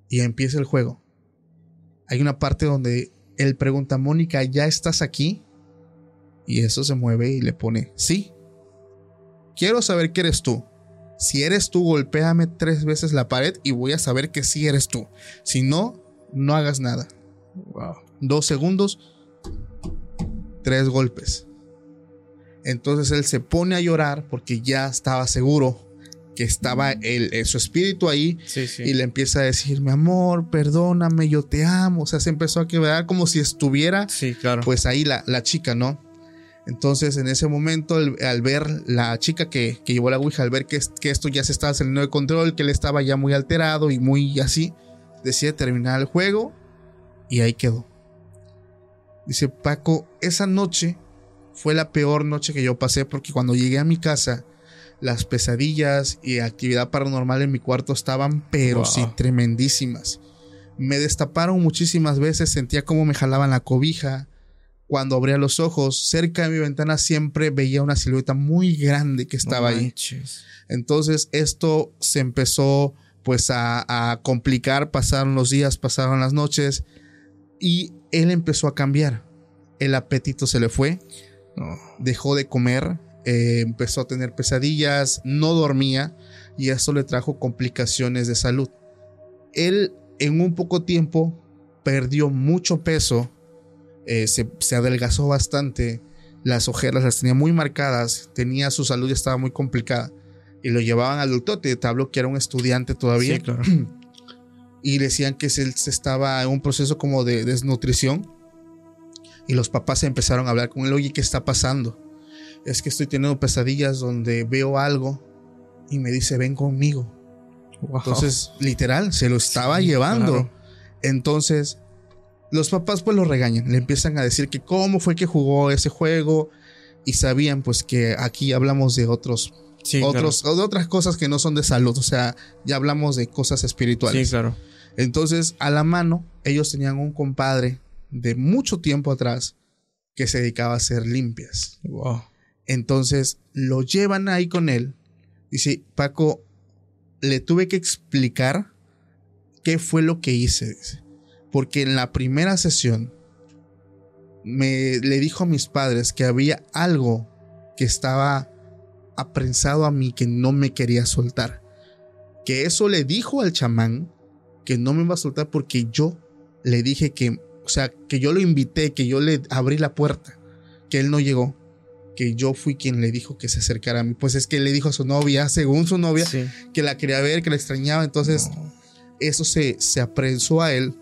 Y empieza el juego. Hay una parte donde él pregunta, Mónica, ¿ya estás aquí? Y eso se mueve y le pone, sí. Quiero saber que eres tú. Si eres tú, golpéame tres veces la pared y voy a saber que sí eres tú. Si no, no hagas nada. Wow. Dos segundos, tres golpes. Entonces él se pone a llorar porque ya estaba seguro que estaba el, eh, su espíritu ahí Sí, sí. y le empieza a decir, mi amor, perdóname, yo te amo. O sea, se empezó a quebrar como si estuviera Sí, claro. pues ahí la, la chica, ¿no? Entonces en ese momento al, al ver la chica que, que llevó la Ouija, al ver que, que esto ya se estaba saliendo de control, que él estaba ya muy alterado y muy así, decide terminar el juego y ahí quedó. Dice Paco, esa noche fue la peor noche que yo pasé porque cuando llegué a mi casa, las pesadillas y actividad paranormal en mi cuarto estaban, pero Wow. sí, tremendísimas. Me destaparon muchísimas veces, sentía como me jalaban la cobija. Cuando abría los ojos, cerca de mi ventana siempre veía una silueta muy grande que estaba No ahí. Entonces esto se empezó pues a, a complicar, pasaron los días, pasaron las noches y él empezó a cambiar. El apetito se le fue, dejó de comer, eh, empezó a tener pesadillas, no dormía y eso le trajo complicaciones de salud. Él en un poco tiempo perdió mucho peso, eh, se, se adelgazó bastante, las ojeras las tenía muy marcadas, tenía su salud ya estaba muy complicada y lo llevaban al doctor, te, hablo que era un estudiante todavía Sí, claro. y decían que se, se estaba en un proceso como de desnutrición y los papás empezaron a hablar con él, oye, ¿qué está pasando? Es que estoy teniendo pesadillas donde veo algo y me dice, ven conmigo. Wow. Entonces, literal, se lo estaba Sí, llevando. claro. Entonces, los papás pues lo regañan, le empiezan a decir que cómo fue que jugó ese juego y sabían pues que aquí hablamos de otros, Sí, otros, de otras cosas que no son de salud, o sea, ya hablamos de cosas espirituales. Sí, claro. Entonces, a la mano, ellos tenían un compadre de mucho tiempo atrás que se dedicaba a hacer limpias. Wow. Entonces, lo llevan ahí con él. Dice, Paco, le tuve que explicar qué fue lo que hice. Porque en la primera sesión me le dijo a mis padres que había algo que estaba aprensado a mí que no me quería soltar. Que eso le dijo al chamán que no me iba a soltar porque yo le dije que, o sea, que yo lo invité, que yo le abrí la puerta, que él no llegó, que yo fui quien le dijo que se acercara a mí. Pues es que le dijo a su novia, según su novia, Sí. que la quería ver, que la extrañaba. Entonces, eso se, se aprensó a él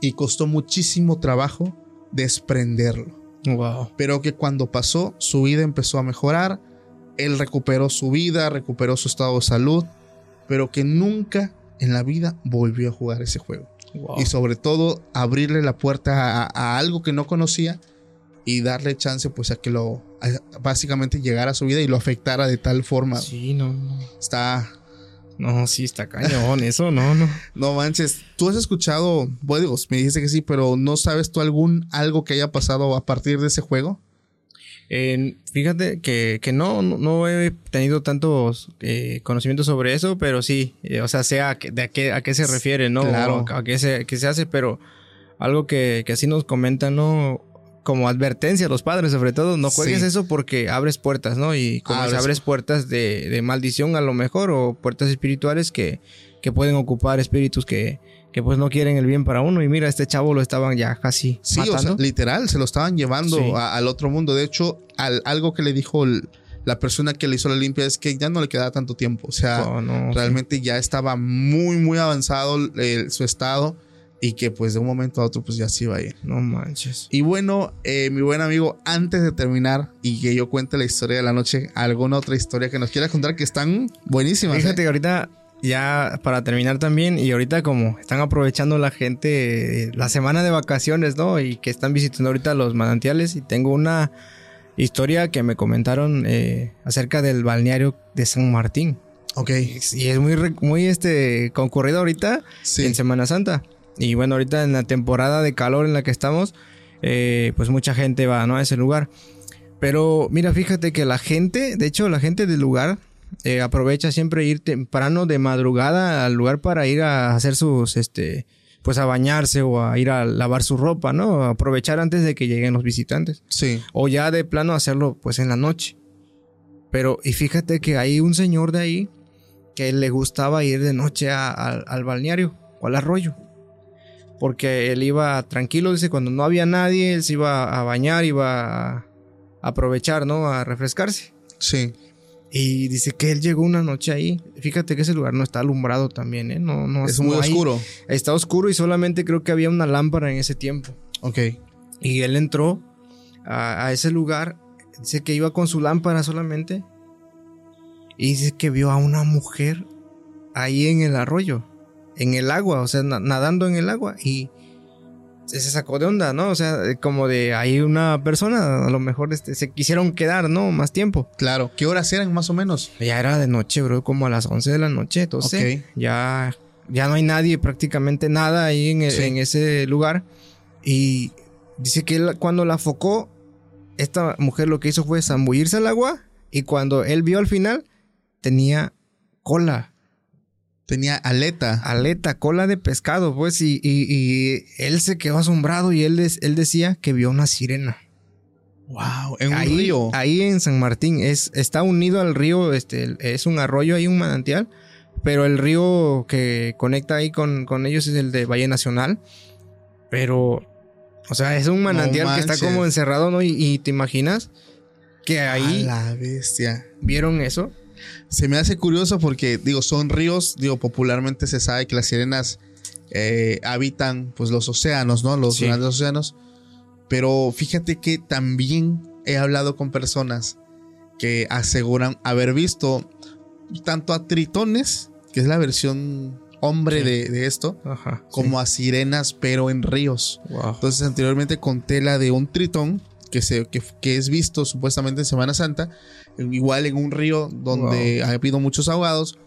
y costó muchísimo trabajo desprenderlo. Wow. Pero que cuando pasó, su vida empezó a mejorar. Él recuperó su vida, recuperó su estado de salud, pero que nunca en la vida volvió a jugar ese juego. Wow. Y sobre todo, abrirle la puerta a, a algo que no conocía y darle chance, pues, a que lo a- básicamente llegara a su vida y lo afectara de tal forma. Sí, no, no. Está. No, sí, está cañón. Eso no, no. No manches, tú has escuchado, bueno, digo, me dijiste que sí, pero ¿no sabes tú algún algo que haya pasado a partir de ese juego? Eh, fíjate que, que no, no, no he tenido tantos eh, conocimientos sobre eso, pero sí, eh, o sea, sea a de a qué, a qué se refiere, ¿no? Claro. O a qué se, qué se hace, pero algo que, que así nos comentan, ¿no? Como advertencia a los padres, sobre todo, no juegues Sí. eso porque abres puertas, ¿no? Y como Abres- abres, puertas de, de maldición a lo mejor, o puertas espirituales que, que pueden ocupar espíritus que, que pues no quieren el bien para uno. Y mira, este chavo lo estaban ya casi Sí, o sea, literal, se lo estaban llevando Sí. a- al otro mundo. De hecho, al- algo que le dijo el- la persona que le hizo la limpia es que ya no le quedaba tanto tiempo. O sea, Oh, no, realmente ya estaba muy, muy avanzado el- su estado y que pues de un momento a otro pues ya se iba a ir. No manches. Y bueno, eh, mi buen amigo, antes de terminar y que yo cuente la historia de la noche, alguna otra historia que nos quieras contar que están buenísimas. ¿eh? Fíjate que ahorita, ya para terminar también, y ahorita como están aprovechando la gente la semana de vacaciones, ¿no? Y que están visitando ahorita los manantiales, y tengo una historia que me comentaron eh, acerca del balneario de San Martín. Ok, Y es muy, muy este, concurrido ahorita sí. en Semana Santa. Y bueno, ahorita en la temporada de calor en la que estamos, eh, pues mucha gente va ¿no? a ese lugar. Pero mira, fíjate que la gente, de hecho la gente del lugar eh, aprovecha siempre ir temprano de madrugada al lugar para ir a hacer sus, este, pues a bañarse o a ir a lavar su ropa, ¿no? Aprovechar antes de que lleguen los visitantes. Sí. O ya de plano hacerlo pues en la noche. Pero, y fíjate que hay un señor de ahí que le gustaba ir de noche a- al- al balneario o al arroyo. Porque él iba tranquilo, dice, cuando no había nadie, él se iba a bañar, iba a aprovechar, ¿no? A refrescarse. Sí. Y dice que él llegó una noche ahí. Fíjate que ese lugar no está alumbrado también, ¿eh? No, no Es no muy hay- oscuro. Está oscuro y solamente creo que había una lámpara en ese tiempo. Ok. Y él entró a, a ese lugar. Dice que iba con su lámpara solamente. Y dice que vio a una mujer ahí en el arroyo. En el agua, o sea, na- nadando en el agua. Y se sacó de onda, ¿no? O sea, eh, como de ahí una persona, a lo mejor este, se quisieron quedar, ¿no? Más tiempo. Claro. ¿Qué horas eran más o menos? Ya era de noche, bro, como a las 11 de la noche. Entonces, ya, ya no hay nadie, prácticamente nada ahí en, el- Sí. en ese lugar. Y dice que él, cuando la focó, esta mujer lo que hizo fue zambullirse al agua. Y cuando él vio al final, tenía cola, Tenía aleta. aleta, cola de pescado, pues. Y, y- y él se quedó asombrado y él, des- él decía que vio una sirena. Wow. En un río. Ahí en San Martín. Es, está unido al río, este, es un arroyo, hay un manantial. Pero el río que conecta ahí con, con ellos es el de Valle Nacional. Pero, o sea, es un manantial que está como encerrado, ¿no? Y, y te imaginas que ahí A la bestia. vieron eso. Se me hace curioso porque, digo, son ríos, digo, popularmente se sabe que las sirenas eh, habitan, pues, los océanos, ¿no? Los Sí. grandes océanos. Pero fíjate que también he hablado con personas que aseguran haber visto tanto a tritones, que es la versión hombre Sí. de, de esto, Ajá. como a sirenas, pero en ríos. Wow. Entonces anteriormente conté la de un tritón que, se, que, que es visto supuestamente en Semana Santa, igual en un río donde ha habido muchos ahogados,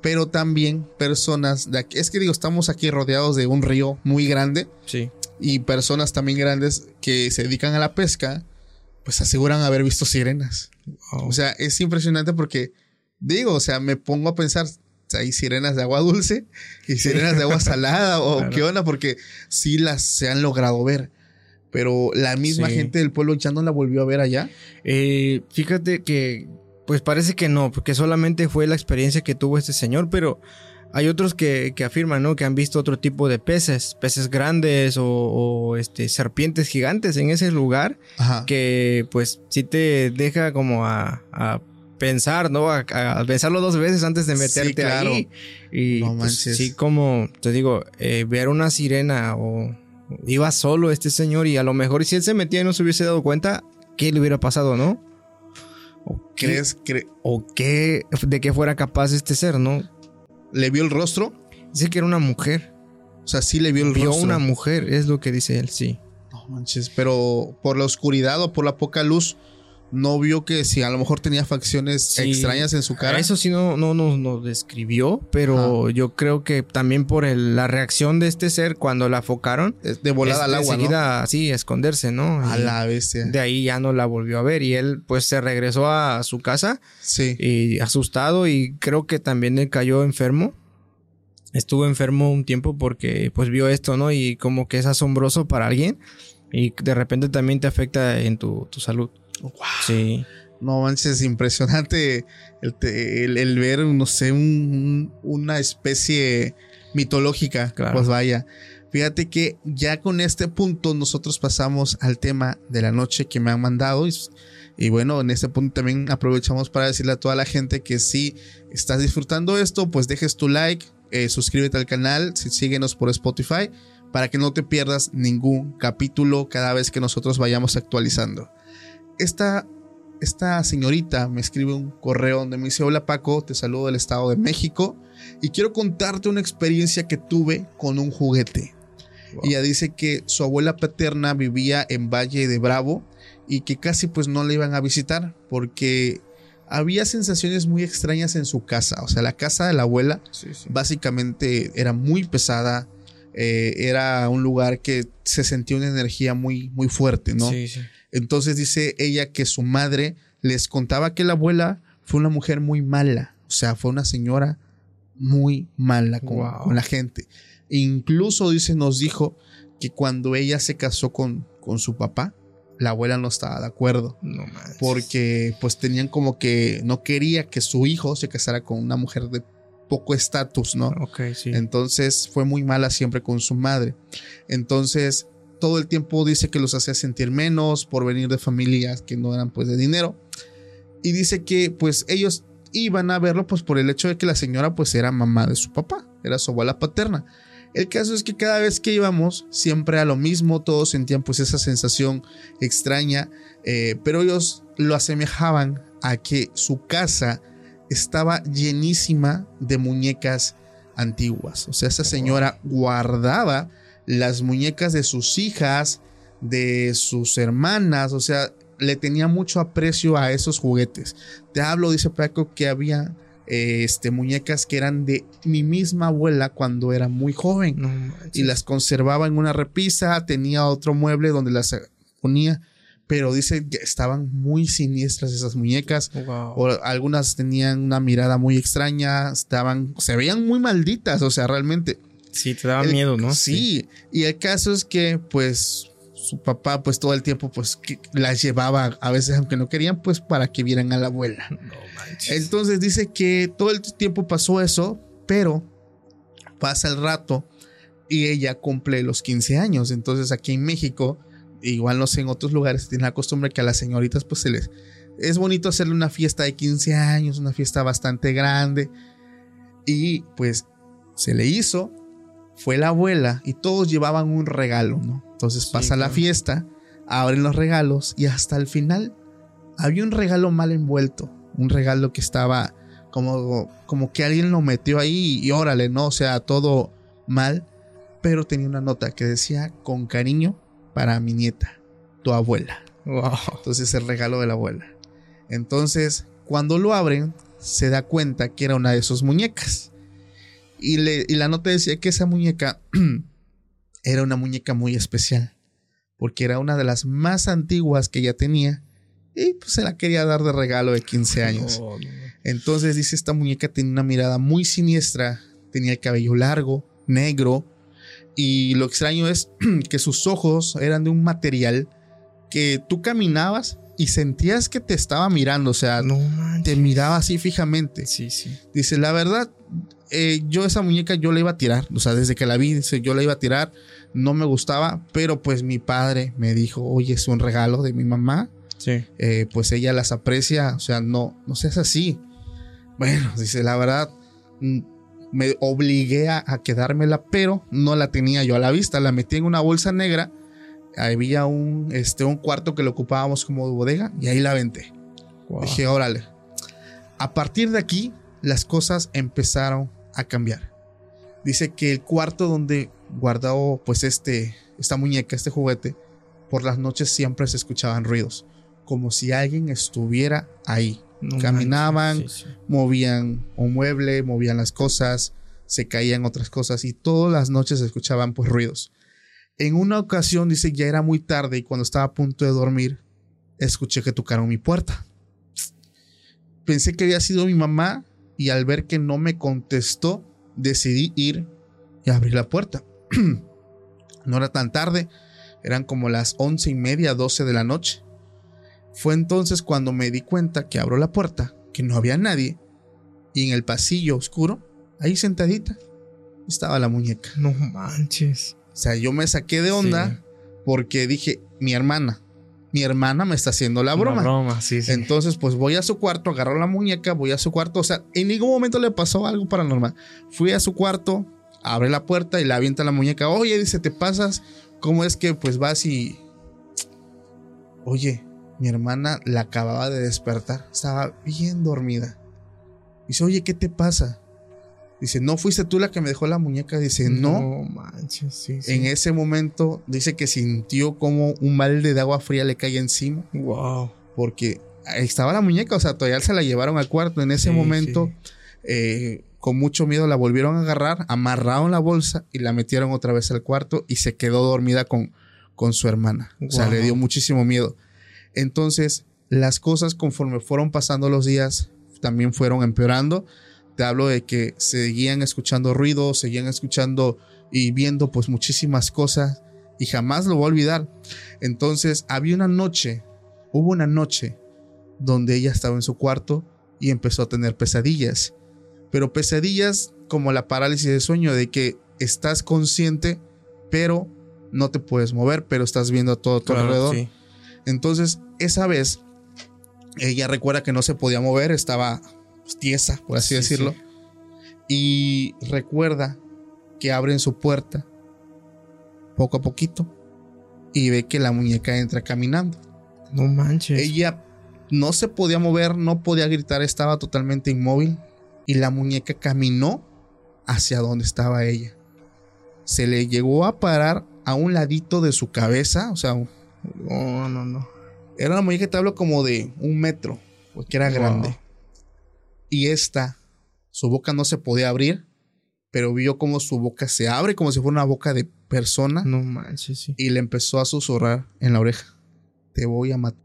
pero también personas de aquí, es que digo, estamos aquí rodeados de un río muy grande Sí. y personas también grandes que se dedican a la pesca, pues aseguran haber visto sirenas. Wow. O sea, es impresionante porque digo, o sea, me pongo a pensar, hay sirenas de agua dulce y sirenas de agua salada o Claro. qué onda, porque sí las se han logrado ver. Pero la misma Sí. gente del pueblo ya no la volvió a ver allá. Eh, fíjate que, pues parece que no, porque solamente fue la experiencia que tuvo este señor, pero Hay otros que, que afirman, ¿no? Que han visto otro tipo de peces, peces grandes o, o, este, serpientes gigantes en ese lugar, Ajá. que pues sí te deja como a, a pensar, ¿no? A, a pensarlo dos veces antes de Sí, meterte claro. ahí. Y No pues, sí, como te digo, eh, ver una sirena o iba solo este señor y a lo mejor si él se metía y no se hubiese dado cuenta, ¿qué le hubiera pasado, no? ¿O qué, ¿Crees que o qué de qué fuera capaz este ser, no? le vio el rostro? Dice que era una mujer. O sea, sí le vio el Vio rostro. una mujer, es lo que dice él, sí. No manches, pero por la oscuridad o por la poca luz, no vio que si a lo mejor tenía facciones Sí. extrañas en su cara. Eso sí no, no nos describió, pero yo creo que también por el- la reacción de este ser cuando la focaron. Es de volada es al agua, ¿no? enseguida, sí, a esconderse, ¿no? A Y la bestia. De ahí ya no la volvió a ver y él pues se regresó a su casa Sí. y asustado y creo que también él cayó enfermo. Estuvo enfermo un tiempo porque pues vio esto, ¿no? Y como que es asombroso para alguien y de repente también te afecta en tu, tu salud. Sí. No manches, impresionante el, el- el ver, no sé, un- un- una especie mitológica. Claro. Pues vaya. Fíjate que ya con este punto nosotros pasamos al tema de la noche que me han mandado. Y, y bueno, en este punto también aprovechamos para decirle a toda la gente que si estás disfrutando esto, pues dejes tu like, eh, suscríbete al canal, sí, síguenos por Spotify para que no te pierdas ningún capítulo cada vez que nosotros vayamos actualizando. Esta, esta señorita me escribe un correo donde me dice, hola Paco, te saludo del Estado de México y quiero contarte una experiencia que tuve con un juguete. Wow. Ella dice que su abuela paterna vivía en Valle de Bravo y que casi pues no la iban a visitar porque había sensaciones muy extrañas en su casa. O sea, la casa de la abuela Sí, sí. básicamente era muy pesada. eh, era un lugar que se sentía una energía muy, muy fuerte, ¿no? Sí, sí. Entonces dice ella que su madre les contaba que la abuela fue una mujer muy mala. O sea, fue una señora muy mala con, Wow. con la gente. Incluso dice, nos dijo que cuando ella se casó con, con su papá, la abuela no estaba de acuerdo. No manches. Porque pues tenían como que no quería que su hijo se casara con una mujer de poco estatus, ¿no? Ok, sí. Entonces fue muy mala siempre con su madre. Entonces todo el tiempo dice que los hacía sentir menos por venir de familias que no eran pues de dinero. Y dice que pues ellos iban a verlo pues por el hecho de que la señora pues era mamá de su papá, era su abuela paterna. El caso es que cada vez que íbamos siempre era lo mismo, todos sentían pues esa sensación extraña, eh, pero ellos lo asemejaban a que su casa estaba llenísima de muñecas antiguas. O sea, esa señora guardaba las muñecas de sus hijas, de sus hermanas, o sea, le tenía mucho aprecio a esos juguetes. Te hablo, dice Paco, que había eh, este, muñecas que eran de mi misma abuela cuando era muy joven No y las conservaba en una repisa, tenía otro mueble donde las ponía, pero dice que estaban muy siniestras esas muñecas. Wow. O algunas tenían una mirada muy extraña, estaban, se veían muy malditas, o sea, realmente. Sí, te daba El- miedo, ¿no? Sí. Y el caso es que, pues, su papá, pues todo el tiempo, pues, que las llevaba, a veces aunque no querían, pues, para que vieran a la abuela. No manches. Entonces dice que todo el tiempo pasó eso, pero pasa el rato y ella cumple los 15 años. Entonces aquí en México, igual no sé, en otros lugares tienen la costumbre que a las señoritas pues se les... Es bonito hacerle una fiesta de 15 años, una fiesta bastante grande. Y pues se le hizo, fue la abuela y todos llevaban un regalo, ¿no? Entonces Sí, pasa la claro. fiesta, abren los regalos y hasta el final había un regalo mal envuelto, un regalo que estaba como, como que alguien lo metió ahí y órale, ¿no? O sea, todo mal, pero tenía una nota que decía con cariño para mi nieta, tu abuela. Wow. Entonces el regalo de la abuela. Entonces, cuando lo abren, se da cuenta que era una de sus muñecas. Y, le- y la nota decía que esa muñeca era una muñeca muy especial, porque era una de las más antiguas que ella tenía y pues se la quería dar de regalo de 15 años. No, no, no. Entonces dice, esta muñeca tenía una mirada muy siniestra, tenía el cabello largo, negro, y lo extraño es que sus ojos eran de un material que tú caminabas y sentías que te estaba mirando, o sea, No te miraba así fijamente. Sí, sí. Dice, la verdad, eh, yo esa muñeca yo la iba a tirar, o sea, desde que la vi, yo la iba a tirar, no me gustaba, pero pues mi padre me dijo, oye, es un regalo de mi mamá, Sí. eh, pues ella las aprecia, o sea, no, no seas así. Bueno, dice, la verdad, mm, me obligué a, a quedármela, pero no la tenía yo a la vista, la metí en una bolsa negra, había un, este, un cuarto que lo ocupábamos como bodega y ahí la aventé. Wow. Dije, órale. A partir de aquí, las cosas empezaron a cambiar. Dice que el cuarto donde guardaba pues este, esta muñeca, este juguete, por las noches siempre se escuchaban ruidos, como si alguien estuviera ahí. No Caminaban, manches, sí, sí. movían un mueble, movían las cosas, se caían otras cosas y todas las noches se escuchaban pues ruidos. En una ocasión dice ya era muy tarde y cuando estaba a punto de dormir escuché que tocaron mi puerta. Pensé que había sido mi mamá y al ver que no me contestó decidí ir y abrir la puerta. no era tan tarde, eran como las once y media, doce de la noche. Fue entonces cuando me di cuenta que abro la puerta, que no había nadie, y en el pasillo oscuro, ahí sentadita, estaba la muñeca. No manches. O sea, yo me saqué de onda Sí. porque dije, mi hermana, mi hermana me está haciendo la broma. Una broma, sí, sí. Entonces, pues voy a su cuarto, agarro la muñeca, voy a su cuarto. O sea, en ningún momento le pasó algo paranormal. Fui a su cuarto, abre la puerta y le avienta la muñeca. Oye, dice, ¿te pasas? ¿Cómo es que pues vas y... Oye, mi hermana la acababa de despertar. Estaba bien dormida. Dice, oye, ¿qué te pasa? Dice, ¿no fuiste tú la que me dejó la muñeca? Dice, no. No manches, sí, sí. En ese momento dice que sintió como un balde de agua fría le caía encima Wow. porque estaba la muñeca, o sea, todavía se la llevaron al cuarto. En ese Sí, momento, eh, con mucho miedo, la volvieron a agarrar, amarraron la bolsa y la metieron otra vez al cuarto y se quedó dormida con, con su hermana. O sea, Wow. le dio muchísimo miedo. Entonces, las cosas conforme fueron pasando los días, también fueron empeorando. Te hablo de que seguían escuchando ruidos, seguían escuchando y viendo pues muchísimas cosas y jamás lo voy a olvidar. Entonces, había una noche, hubo una noche donde ella estaba en su cuarto y empezó a tener pesadillas. Pero pesadillas como la parálisis de sueño, de que estás consciente, pero no te puedes mover, pero estás viendo a todo a tu Claro, alrededor. sí. Entonces, esa vez, ella recuerda que no se podía mover, estaba tiesa, por así Sí, decirlo. sí. Y recuerda que abren su puerta poco a poquito y ve que la muñeca entra caminando. No manches. Ella no se podía mover, no podía gritar, estaba totalmente inmóvil y la muñeca caminó hacia donde estaba ella. Se le llegó a parar a un ladito de su cabeza, o sea, No, no, no. era una muñeca, te hablo como de un metro, porque era Wow. grande. Y esta, su boca no se podía abrir, pero vio como su boca se abre, como si fuera una boca de persona, No manches, sí. y le empezó a susurrar en la oreja: Te voy a matar.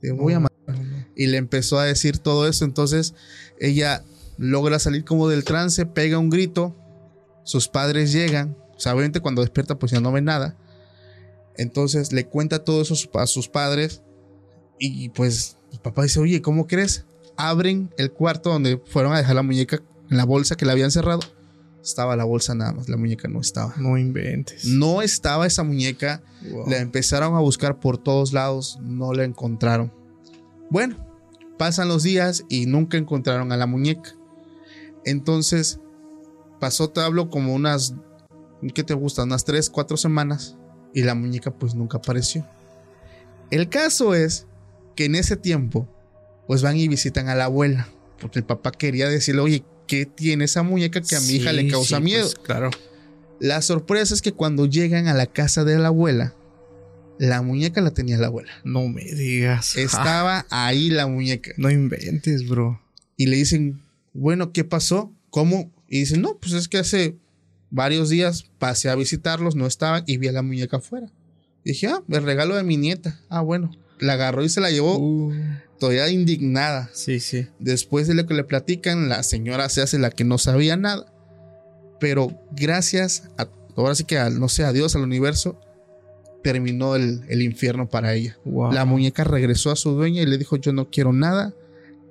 Te voy a matar. no, no. Y le empezó a decir todo eso. Entonces ella logra salir como del trance, pega un grito. Sus padres llegan. O sea, obviamente cuando despierta, pues ya no ve nada. Entonces le cuenta todo eso a sus- a sus padres. Y pues el papá dice: Oye, ¿cómo crees? Abren el cuarto donde fueron a dejar la muñeca en la bolsa que la habían cerrado. Estaba la bolsa nada más, la muñeca no estaba. No inventes. No estaba esa muñeca. Wow. La empezaron a buscar por todos lados, no la encontraron. Bueno, pasan los días y nunca encontraron a la muñeca. Entonces, pasó, te hablo, como unas, ¿qué te gusta? Unas 3, 4 semanas y la muñeca pues nunca apareció. El caso es que en ese tiempo, pues van y visitan a la abuela, porque el papá quería decirle, oye, ¿qué tiene esa muñeca que a mi hija le causa sí, miedo? pues, claro. La sorpresa es que cuando llegan a la casa de la abuela, la muñeca la tenía la abuela. No me digas. Ah, Estaba ahí la muñeca. no inventes, bro. Y le dicen, bueno, ¿qué pasó? ¿Cómo? Y dicen, no, pues es que hace varios días pasé a visitarlos, no estaban y vi a la muñeca afuera. dije, ah, el regalo de mi nieta. Ah, bueno. La agarró y se la llevó Uh, todavía indignada. sí, sí. Después de lo que le platican, la señora se hace la que no sabía nada. Pero gracias a, ahora sí que, a, no sé, a Dios, al universo, terminó el, el infierno para ella. Wow. La muñeca regresó a su dueña y le dijo, yo no quiero nada,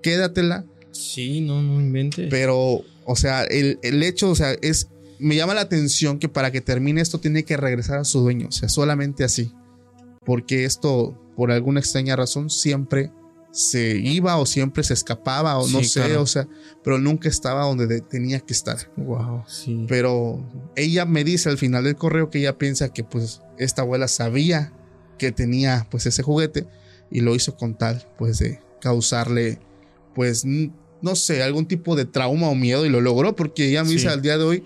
quédatela. Sí, no, no inventes. Pero O sea, el, el hecho, o sea, es. Me llama la atención que para que termine esto tiene que regresar a su dueño. O sea, solamente así. Porque esto, por alguna extraña razón, siempre se iba o siempre se escapaba o no sé, claro. o sea, pero nunca estaba donde de- tenía que estar. Wow, sí. Pero ella me dice al final del correo que ella piensa que pues esta abuela sabía que tenía pues ese juguete y lo hizo con tal pues de causarle pues no sé, algún tipo de trauma o miedo y lo logró porque ella me dice al día de hoy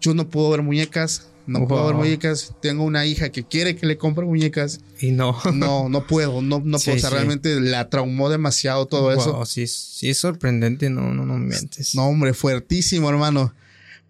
yo no puedo ver muñecas, no puedo ver muñecas, tengo una hija que quiere que le compre muñecas, Y no. no, no puedo, no, no Sí, puedo, o sea, sí. realmente la traumó demasiado todo eso. Wow, sí, sí es sorprendente, no, no, no mientes. No, hombre, fuertísimo, hermano.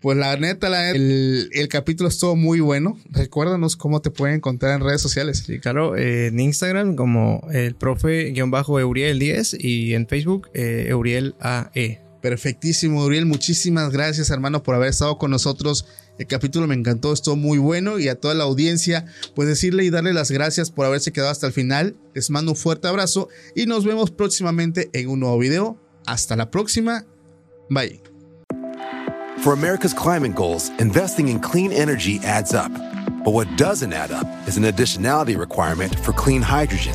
Pues la neta, la el, el capítulo estuvo muy bueno. Recuérdanos cómo te pueden encontrar en redes sociales. Sí, claro, eh, en Instagram como el profe-euriel10 y en Facebook eh, Euriel AE. Perfectísimo, Uriel. Muchísimas gracias, hermano, por haber estado con nosotros. El capítulo me encantó, estuvo muy bueno. Y a toda la audiencia, pues decirle y darle las gracias por haberse quedado hasta el final. Les mando un fuerte abrazo y nos vemos próximamente en un nuevo video. Hasta la próxima. Bye. For America's climate goals, investing in clean energy adds up. But what doesn't add up is an additionality requirement for clean hydrogen.